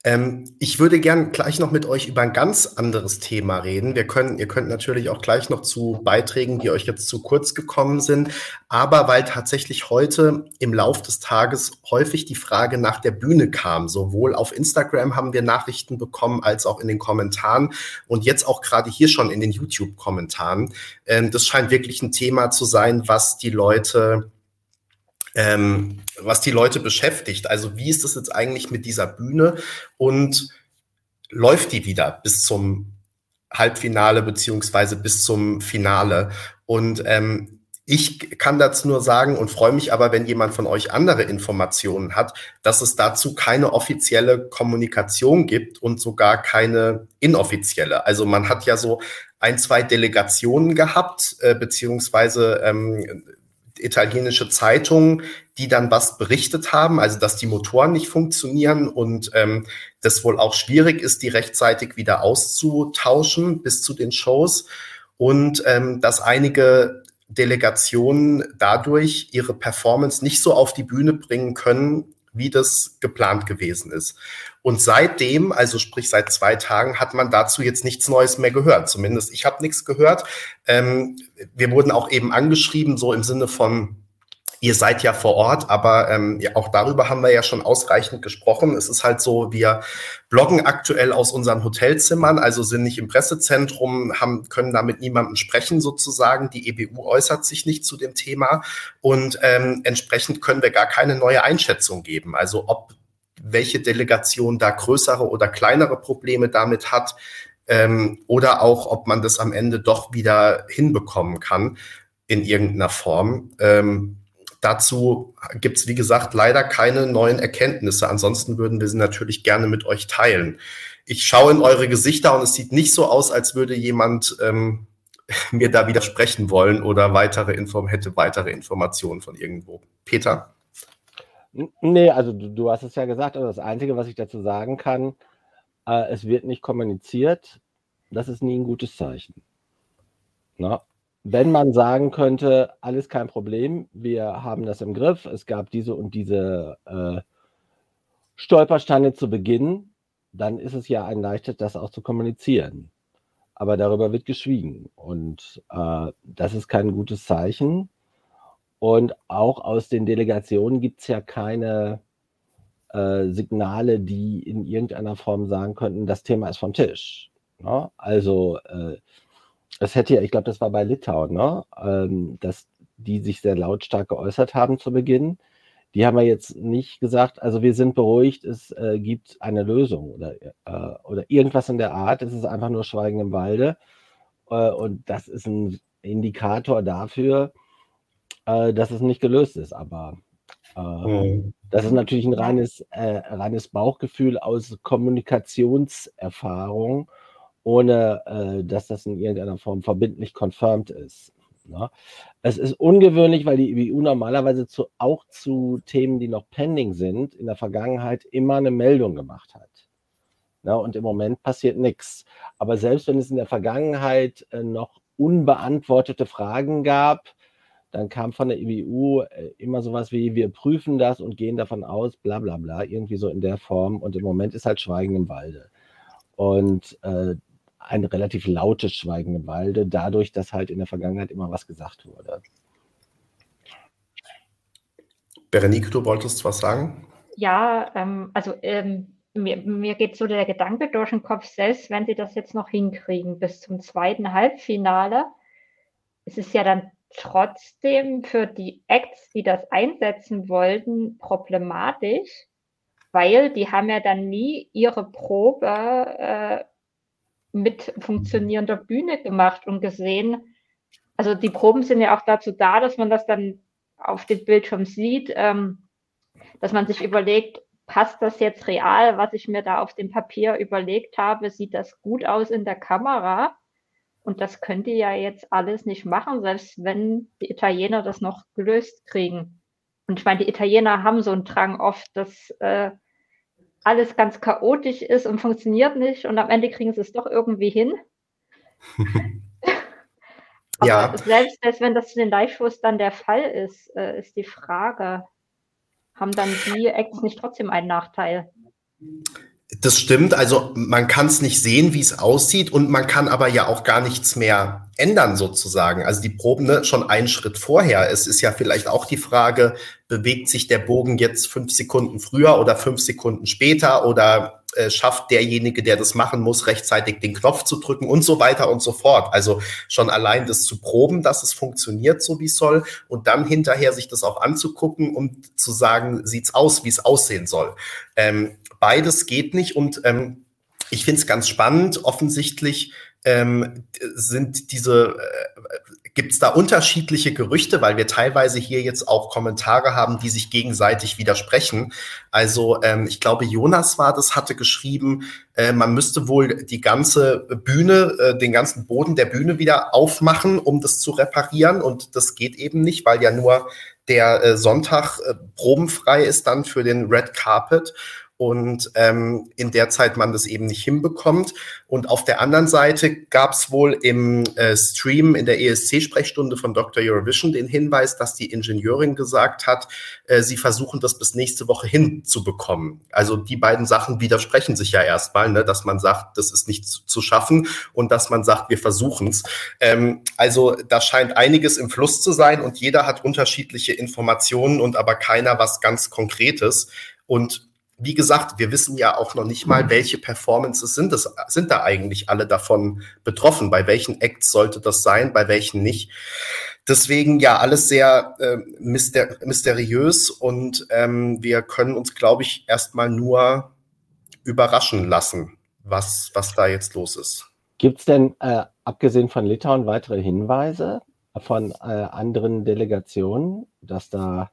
Ähm, ich würde gern gleich noch mit euch über ein ganz anderes Thema reden. Wir können, ihr könnt natürlich auch gleich noch zu Beiträgen, die euch jetzt zu kurz gekommen sind. Aber weil tatsächlich heute im Lauf des Tages häufig die Frage nach der Bühne kam, sowohl auf Instagram haben wir Nachrichten bekommen, als auch in den Kommentaren und jetzt auch gerade hier schon in den YouTube-Kommentaren. Ähm, das scheint wirklich ein Thema zu sein, was die Leute ähm, was die Leute beschäftigt. Also wie ist es jetzt eigentlich mit dieser Bühne und läuft die wieder bis zum Halbfinale beziehungsweise bis zum Finale? Und ähm, ich kann dazu nur sagen und freue mich aber, wenn jemand von euch andere Informationen hat, dass es dazu keine offizielle Kommunikation gibt und sogar keine inoffizielle. Also man hat ja so ein, zwei Delegationen gehabt, äh, beziehungsweise ähm, italienische Zeitungen, die dann was berichtet haben, also dass die Motoren nicht funktionieren und ähm, das wohl auch schwierig ist, die rechtzeitig wieder auszutauschen bis zu den Shows. Und ähm, dass einige Delegationen dadurch ihre Performance nicht so auf die Bühne bringen können, wie das geplant gewesen ist. Und seitdem, also sprich seit zwei Tagen, hat man dazu jetzt nichts Neues mehr gehört. Zumindest ich habe nichts gehört. Ähm, wir wurden auch eben angeschrieben, so im Sinne von, ihr seid ja vor Ort, aber ähm, ja, auch darüber haben wir ja schon ausreichend gesprochen. Es ist halt so, wir bloggen aktuell aus unseren Hotelzimmern, also sind nicht im Pressezentrum, haben, können da mit niemandem sprechen sozusagen. Die EBU äußert sich nicht zu dem Thema und ähm, entsprechend können wir gar keine neue Einschätzung geben. Also ob welche Delegation da größere oder kleinere Probleme damit hat ähm, oder auch, ob man das am Ende doch wieder hinbekommen kann in irgendeiner Form. Ähm, dazu gibt es, wie gesagt, leider keine neuen Erkenntnisse. Ansonsten würden wir sie natürlich gerne mit euch teilen. Ich schaue in eure Gesichter und es sieht nicht so aus, als würde jemand ähm, *laughs* mir da widersprechen wollen oder weitere Inform hätte weitere Informationen von irgendwo. Peter? Nee, also du, du, hast es ja gesagt, aber das Einzige, was ich dazu sagen kann, äh, es wird nicht kommuniziert. Das ist nie ein gutes Zeichen. Na? Wenn man sagen könnte, alles kein Problem, wir haben das im Griff, es gab diese und diese äh, Stolpersteine zu Beginn, dann ist es ja ein leichtes, das auch zu kommunizieren. Aber darüber wird geschwiegen und äh, das ist kein gutes Zeichen. Und auch aus den Delegationen gibt es ja keine äh, Signale, die in irgendeiner Form sagen könnten, das Thema ist vom Tisch. Ne? Also äh, es hätte ja, ich glaube, das war bei Litauen, ne? Ähm, dass die sich sehr lautstark geäußert haben zu Beginn. Die haben ja jetzt nicht gesagt, also wir sind beruhigt, es äh, gibt eine Lösung oder, äh, oder irgendwas in der Art. Es ist einfach nur Schweigen im Walde. Äh, und das ist ein Indikator dafür, äh, dass es nicht gelöst ist. Aber äh, mhm. das ist natürlich ein reines, äh, reines Bauchgefühl aus Kommunikationserfahrung, ohne äh, dass das in irgendeiner Form verbindlich confirmed ist. Ne? Es ist ungewöhnlich, weil die IBU normalerweise zu, auch zu Themen, die noch pending sind, in der Vergangenheit immer eine Meldung gemacht hat. Ne? Und im Moment passiert nichts. Aber selbst wenn es in der Vergangenheit äh, noch unbeantwortete Fragen gab, dann kam von der IBU äh, immer sowas wie, wir prüfen das und gehen davon aus, bla bla bla, irgendwie so in der Form. Und im Moment ist halt Schweigen im Walde. Und äh, ein relativ lautes Schweigen im Walde, dadurch, dass halt in der Vergangenheit immer was gesagt wurde. Berenike, du wolltest was sagen? Ja, ähm, also ähm, mir, mir, geht so der Gedanke durch den Kopf, selbst wenn sie das jetzt noch hinkriegen bis zum zweiten Halbfinale, es ist ja dann trotzdem für die Acts, die das einsetzen wollten, problematisch, weil die haben ja dann nie ihre Probe äh, mit funktionierender Bühne gemacht und gesehen. Also die Proben sind ja auch dazu da, dass man das dann auf dem Bildschirm sieht. Ähm, dass man sich überlegt, passt das jetzt real, was ich mir da auf dem Papier überlegt habe? Sieht das gut aus in der Kamera? Und das könnt ihr ja jetzt alles nicht machen, selbst wenn die Italiener das noch gelöst kriegen. Und ich meine, die Italiener haben so einen Drang oft, dass äh, alles ganz chaotisch ist und funktioniert nicht und am Ende kriegen sie es doch irgendwie hin. *laughs* Ja. selbst wenn das zu den Live-Shows dann der Fall ist, äh, ist die Frage, haben dann die Acts nicht trotzdem einen Nachteil? Das stimmt. Also man kann es nicht sehen, wie es aussieht und man kann aber ja auch gar nichts mehr ändern sozusagen. Also die Proben ne, schon einen Schritt vorher. Es ist ja vielleicht auch die Frage, bewegt sich der Bogen jetzt fünf Sekunden früher oder fünf Sekunden später oder äh, schafft derjenige, der das machen muss, rechtzeitig den Knopf zu drücken und so weiter und so fort. Also schon allein das zu proben, dass es funktioniert, so wie es soll, und dann hinterher sich das auch anzugucken und zu sagen, sieht's aus, wie es aussehen soll. Ähm, beides geht nicht und ähm, ich finde es ganz spannend. Offensichtlich ähm, sind diese, äh, gibt es da unterschiedliche Gerüchte, weil wir teilweise hier jetzt auch Kommentare haben, die sich gegenseitig widersprechen. Also ähm, ich glaube, Jonas war das, hatte geschrieben, äh, man müsste wohl die ganze Bühne, äh, den ganzen Boden der Bühne wieder aufmachen, um das zu reparieren. Und das geht eben nicht, weil ja nur der äh, Sonntag äh, probenfrei ist dann für den Red Carpet und ähm, in der Zeit man das eben nicht hinbekommt. Und auf der anderen Seite gab es wohl im äh, Stream in der ESC-Sprechstunde von Dr. Eurovision den Hinweis, dass die Ingenieurin gesagt hat, äh, sie versuchen das bis nächste Woche hinzubekommen. Also die beiden Sachen widersprechen sich ja erstmal, ne? dass man sagt, das ist nicht zu, zu schaffen und dass man sagt, wir versuchen es. Ähm, also da scheint einiges im Fluss zu sein und jeder hat unterschiedliche Informationen und aber keiner was ganz Konkretes. Und wie gesagt, wir wissen ja auch noch nicht mal, welche Performances sind es, sind da eigentlich alle davon betroffen? Bei welchen Acts sollte das sein, bei welchen nicht? Deswegen ja alles sehr äh, myster mysteriös und ähm, wir können uns, glaube ich, erstmal nur überraschen lassen, was, was da jetzt los ist. Gibt es denn, äh, abgesehen von Litauen, weitere Hinweise von äh, anderen Delegationen, dass da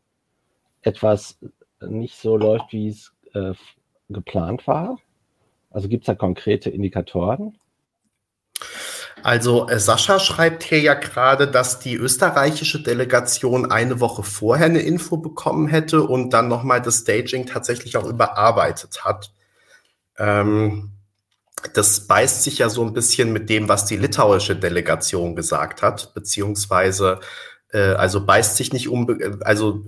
etwas nicht so läuft, wie es äh, geplant war? Also gibt es da konkrete Indikatoren? Also äh, Sascha schreibt hier ja gerade, dass die österreichische Delegation eine Woche vorher eine Info bekommen hätte und dann nochmal das Staging tatsächlich auch überarbeitet hat. Ähm, das beißt sich ja so ein bisschen mit dem, was die litauische Delegation gesagt hat, beziehungsweise äh, also beißt sich nicht um, also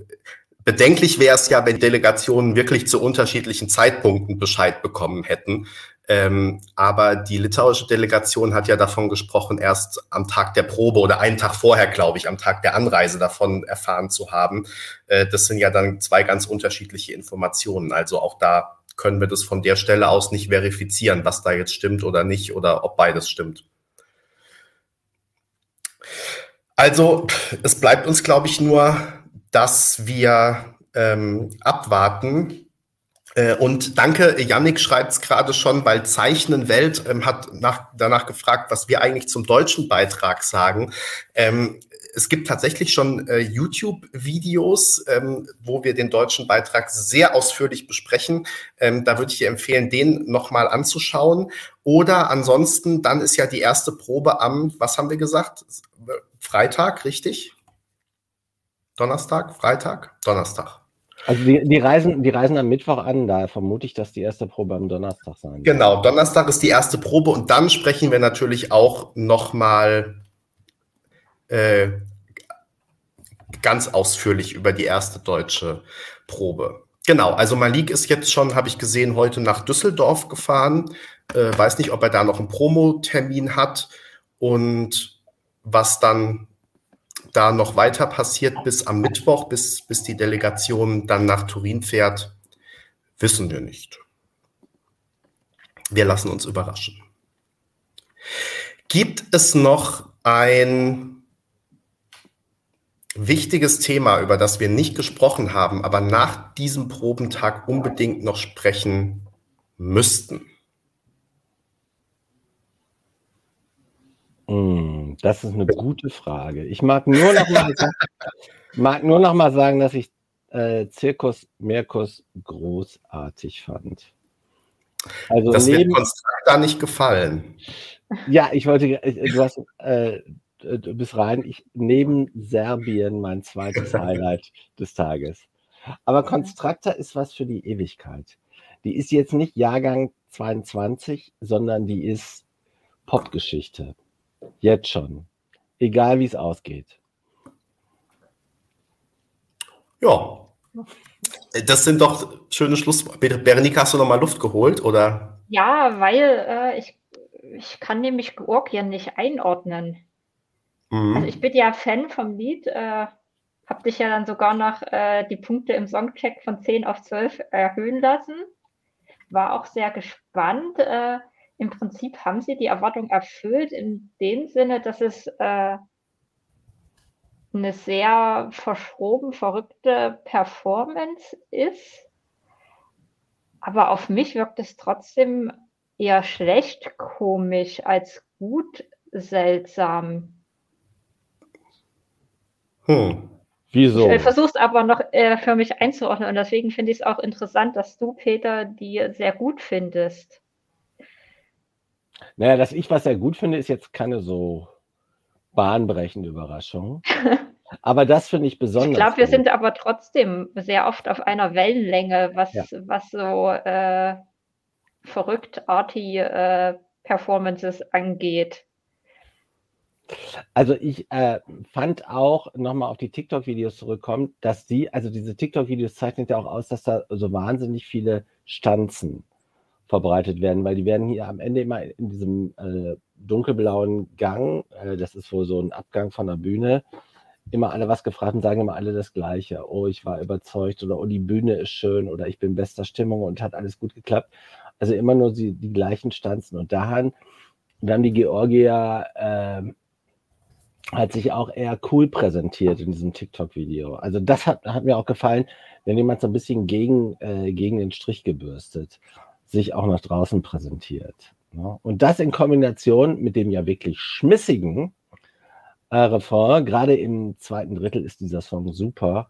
Bedenklich wäre es ja, wenn Delegationen wirklich zu unterschiedlichen Zeitpunkten Bescheid bekommen hätten. Ähm, aber die litauische Delegation hat ja davon gesprochen, erst am Tag der Probe oder einen Tag vorher, glaube ich, am Tag der Anreise davon erfahren zu haben. Äh, das sind ja dann zwei ganz unterschiedliche Informationen. Also auch da können wir das von der Stelle aus nicht verifizieren, was da jetzt stimmt oder nicht oder ob beides stimmt. Also es bleibt uns, glaube ich, nur dass wir ähm, abwarten. Äh, und danke, Yannick schreibt es gerade schon, weil Zeichnen Welt ähm, hat nach, danach gefragt, was wir eigentlich zum deutschen Beitrag sagen. Ähm, es gibt tatsächlich schon äh, YouTube-Videos, ähm, wo wir den deutschen Beitrag sehr ausführlich besprechen. Ähm, da würde ich dir empfehlen, den nochmal anzuschauen. Oder ansonsten, dann ist ja die erste Probe am, was haben wir gesagt? Freitag, richtig? Donnerstag, Freitag, Donnerstag. Also die, die, reisen, die reisen am Mittwoch an, da vermute ich, dass die erste Probe am Donnerstag sein wird. Genau, Donnerstag ist die erste Probe und dann sprechen wir natürlich auch nochmal äh, ganz ausführlich über die erste deutsche Probe. Genau, also Malik ist jetzt schon, habe ich gesehen, heute nach Düsseldorf gefahren. Äh, weiß nicht, ob er da noch einen Promotermin hat und was dann da noch weiter passiert bis am Mittwoch, bis, bis die Delegation dann nach Turin fährt, wissen wir nicht. Wir lassen uns überraschen. Gibt es noch ein wichtiges Thema, über das wir nicht gesprochen haben, aber nach diesem Probentag unbedingt noch sprechen müssten? Hm, das ist eine gute Frage. Ich mag nur noch mal, *laughs* mag nur noch mal sagen, dass ich äh, Zirkus Merkus großartig fand. Also das neben, wird Konstrukt da nicht gefallen. Ja, ich wollte, äh, du hast, äh, du bist rein, ich, neben Serbien mein zweites *laughs* Highlight des Tages. Aber Constructa ist was für die Ewigkeit. Die ist jetzt nicht Jahrgang 22, sondern die ist Popgeschichte. Jetzt schon. Egal wie es ausgeht. Ja. Das sind doch schöne Schluss. Berenika, hast du nochmal Luft geholt, oder? Ja, weil äh, ich, ich kann nämlich Georgien nicht einordnen. Mhm. Also ich bin ja Fan vom Lied, äh, hab dich ja dann sogar noch äh, die Punkte im Songcheck von 10 auf 12 erhöhen lassen. War auch sehr gespannt. Äh, Im Prinzip haben sie die Erwartung erfüllt, in dem Sinne, dass es äh, eine sehr verschroben, verrückte Performance ist. Aber auf mich wirkt es trotzdem eher schlecht komisch als gut seltsam. Hm. Wieso? Ich versuche es aber noch äh, für mich einzuordnen und deswegen finde ich es auch interessant, dass du, Peter, die sehr gut findest. Naja, dass ich was sehr gut finde, ist jetzt keine so bahnbrechende Überraschung. *laughs* aber das finde ich besonders. Ich glaube, wir sind aber trotzdem sehr oft auf einer Wellenlänge, was, ja. was so äh, verrückt arty äh, Performances angeht. Also ich äh, fand auch, nochmal auf die TikTok-Videos zurückkommen, dass die, also diese TikTok-Videos zeichnen ja auch aus, dass da so wahnsinnig viele Stanzen verbreitet werden, weil die werden hier am Ende immer in diesem äh, dunkelblauen Gang, äh, das ist wohl so ein Abgang von der Bühne, immer alle was gefragt und sagen immer alle das Gleiche. Oh, ich war überzeugt oder oh, die Bühne ist schön oder ich bin in bester Stimmung und hat alles gut geklappt. Also immer nur die, die gleichen Stanzen. Und daran, dann die Georgier äh, hat sich auch eher cool präsentiert in diesem TikTok-Video. Also das hat, hat, mir auch gefallen, wenn jemand so ein bisschen gegen, äh, gegen den Strich gebürstet sich auch nach draußen präsentiert. Ne? Und das in Kombination mit dem ja wirklich schmissigen äh, Refrain, gerade im zweiten Drittel ist dieser Song super,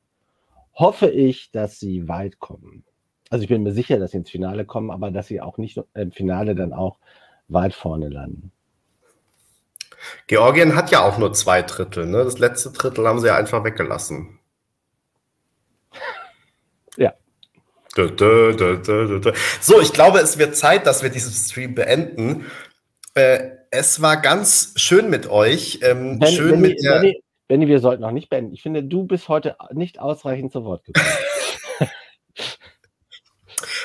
hoffe ich, dass sie weit kommen. Also ich bin mir sicher, dass sie ins Finale kommen, aber dass sie auch nicht im Finale dann auch weit vorne landen. Georgien hat ja auch nur zwei Drittel. Ne? Das letzte Drittel haben sie ja einfach weggelassen. So, ich glaube, es wird Zeit, dass wir diesen Stream beenden. Äh, es war ganz schön mit euch. Ähm, Benny, schön Benny, mit der Benny, Benny, wir sollten noch nicht beenden. Ich finde, du bist heute nicht ausreichend zu Wort gekommen. *laughs*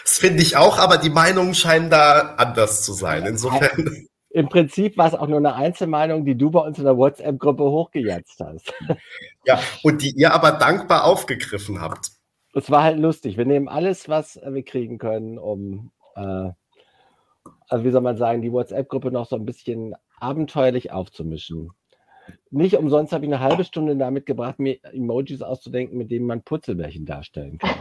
das finde ich auch, aber die Meinungen scheinen da anders zu sein. Insofern im Prinzip war es auch nur eine Einzelmeinung, die du bei uns in der WhatsApp-Gruppe hochgejatzt hast. Ja, und die ihr aber dankbar aufgegriffen habt. Es war halt lustig. Wir nehmen alles, was wir kriegen können, um, äh, also wie soll man sagen, die WhatsApp-Gruppe noch so ein bisschen abenteuerlich aufzumischen. Nicht umsonst habe ich eine halbe Stunde damit gebracht, mir Emojis auszudenken, mit denen man Putzelbärchen darstellen kann. *laughs*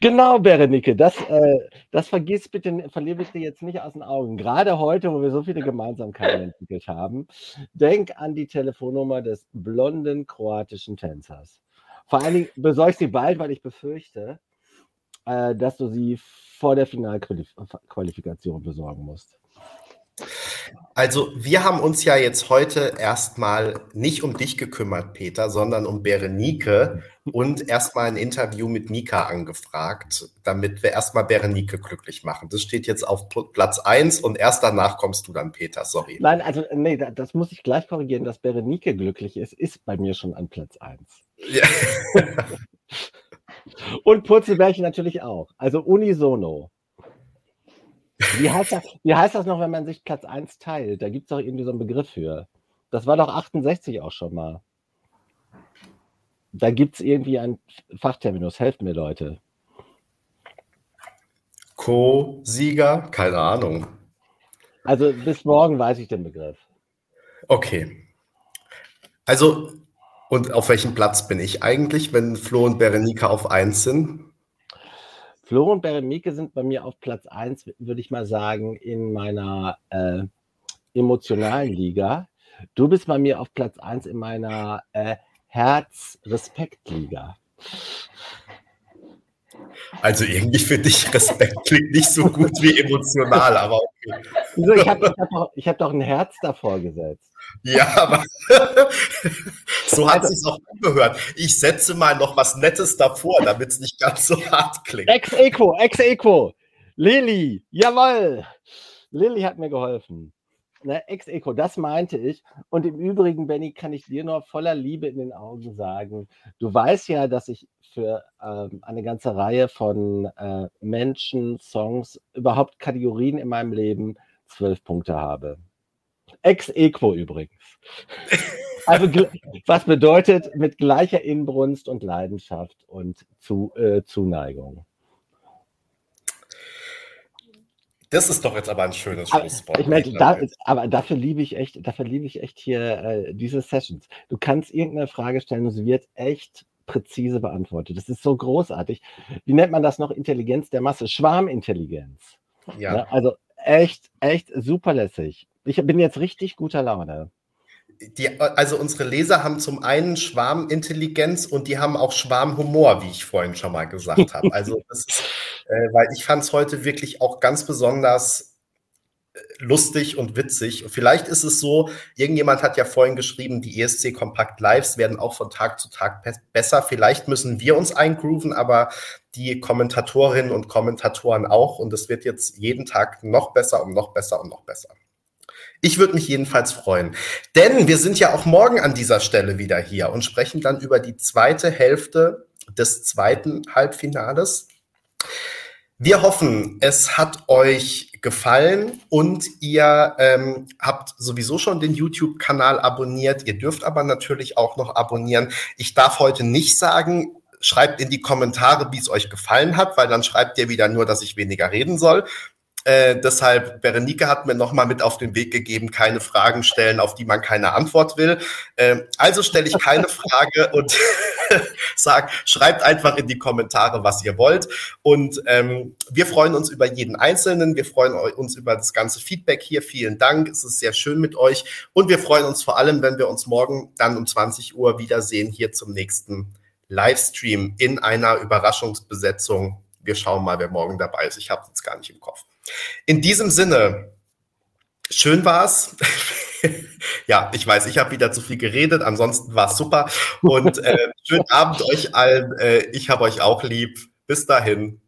Genau, Berenike, das, äh, das vergiss bitte, verliere bitte jetzt nicht aus den Augen. Gerade heute, wo wir so viele Gemeinsamkeiten entwickelt haben, denk an die Telefonnummer des blonden kroatischen Tänzers. Vor allen Dingen besorge ich sie bald, weil ich befürchte, äh, dass du sie vor der Finalqualifikation besorgen musst. Also, wir haben uns ja jetzt heute erstmal nicht um dich gekümmert, Peter, sondern um Berenike und erstmal ein Interview mit Nika angefragt, damit wir erstmal Berenike glücklich machen. Das steht jetzt auf Platz 1 und erst danach kommst du dann, Peter, sorry. Nein, also, nee, das muss ich gleich korrigieren, dass Berenike glücklich ist, ist bei mir schon an Platz 1. Ja. *laughs* und Purzelbärchen natürlich auch. Also unisono. Wie heißt, das, wie heißt das noch, wenn man sich Platz 1 teilt? Da gibt es doch irgendwie so einen Begriff für. Das war doch 68 auch schon mal. Da gibt es irgendwie einen Fachterminus. Helft mir, Leute. Co-Sieger? Keine Ahnung. Also bis morgen weiß ich den Begriff. Okay. Also, und auf welchem Platz bin ich eigentlich, wenn Flo und Berenika auf 1 sind? Flo und Beremike sind bei mir auf Platz 1, würde ich mal sagen, in meiner äh, emotionalen Liga. Du bist bei mir auf Platz 1 in meiner äh, Herz-Respekt-Liga? Also irgendwie finde ich Respekt klingt nicht so gut wie emotional, aber okay. Wieso? Ich habe hab doch, hab doch ein Herz davor gesetzt. Ja, aber *laughs* so hat es sich auch angehört. Ich setze mal noch was Nettes davor, damit es nicht ganz so hart klingt. Ex-Equo, Ex-Equo. Lilly, jawoll. Lilly hat mir geholfen. Ne, Ex-Eco, das meinte ich. Und im Übrigen, Benny, kann ich dir nur voller Liebe in den Augen sagen, du weißt ja, dass ich für ähm, eine ganze Reihe von äh, Menschen, Songs, überhaupt Kategorien in meinem Leben zwölf Punkte habe. Ex-Equo übrigens. Also, *laughs* was bedeutet mit gleicher Inbrunst und Leidenschaft und zu, äh, Zuneigung. Das ist doch jetzt aber ein schönes Schlusswort. Ich meine, da, aber dafür liebe ich echt, dafür liebe ich echt hier äh, diese Sessions. Du kannst irgendeine Frage stellen und sie wird echt präzise beantwortet. Das ist so großartig. Wie nennt man das noch? Intelligenz der Masse, Schwarmintelligenz. Ja. ja ne? also echt, echt superlässig. Ich bin jetzt richtig guter Laune die, also unsere Leser haben zum einen Schwarmintelligenz und die haben auch Schwarmhumor, wie ich vorhin schon mal gesagt habe. Also ist, äh, weil ich fand es heute wirklich auch ganz besonders äh, lustig und witzig. Vielleicht ist es so, irgendjemand hat ja vorhin geschrieben, die ESC Kompakt Lives werden auch von Tag zu Tag besser. Vielleicht müssen wir uns eingrooven, aber die Kommentatorinnen und Kommentatoren auch. Und es wird jetzt jeden Tag noch besser und noch besser und noch besser. Ich würde mich jedenfalls freuen. Denn wir sind ja auch morgen an dieser Stelle wieder hier und sprechen dann über die zweite Hälfte des zweiten Halbfinales. Wir hoffen, es hat euch gefallen und ihr ähm, habt sowieso schon den YouTube-Kanal abonniert. Ihr dürft aber natürlich auch noch abonnieren. Ich darf heute nicht sagen, schreibt in die Kommentare, wie es euch gefallen hat, weil dann schreibt ihr wieder nur, dass ich weniger reden soll. Äh, deshalb, Berenike hat mir nochmal mit auf den Weg gegeben, keine Fragen stellen, auf die man keine Antwort will. Äh, also stelle ich keine *laughs* Frage und *laughs* sag, schreibt einfach in die Kommentare, was ihr wollt. Und ähm, wir freuen uns über jeden Einzelnen. Wir freuen uns über das ganze Feedback hier. Vielen Dank. Es ist sehr schön mit euch. Und wir freuen uns vor allem, wenn wir uns morgen dann um 20 Uhr wiedersehen hier zum nächsten Livestream in einer Überraschungsbesetzung. Wir schauen mal, wer morgen dabei ist. Ich habe es jetzt gar nicht im Kopf. In diesem Sinne, schön war's. *laughs* ja, ich weiß, ich habe wieder zu viel geredet, ansonsten war es super. Und äh, schönen *laughs* Abend euch allen. Äh, ich habe euch auch lieb. Bis dahin.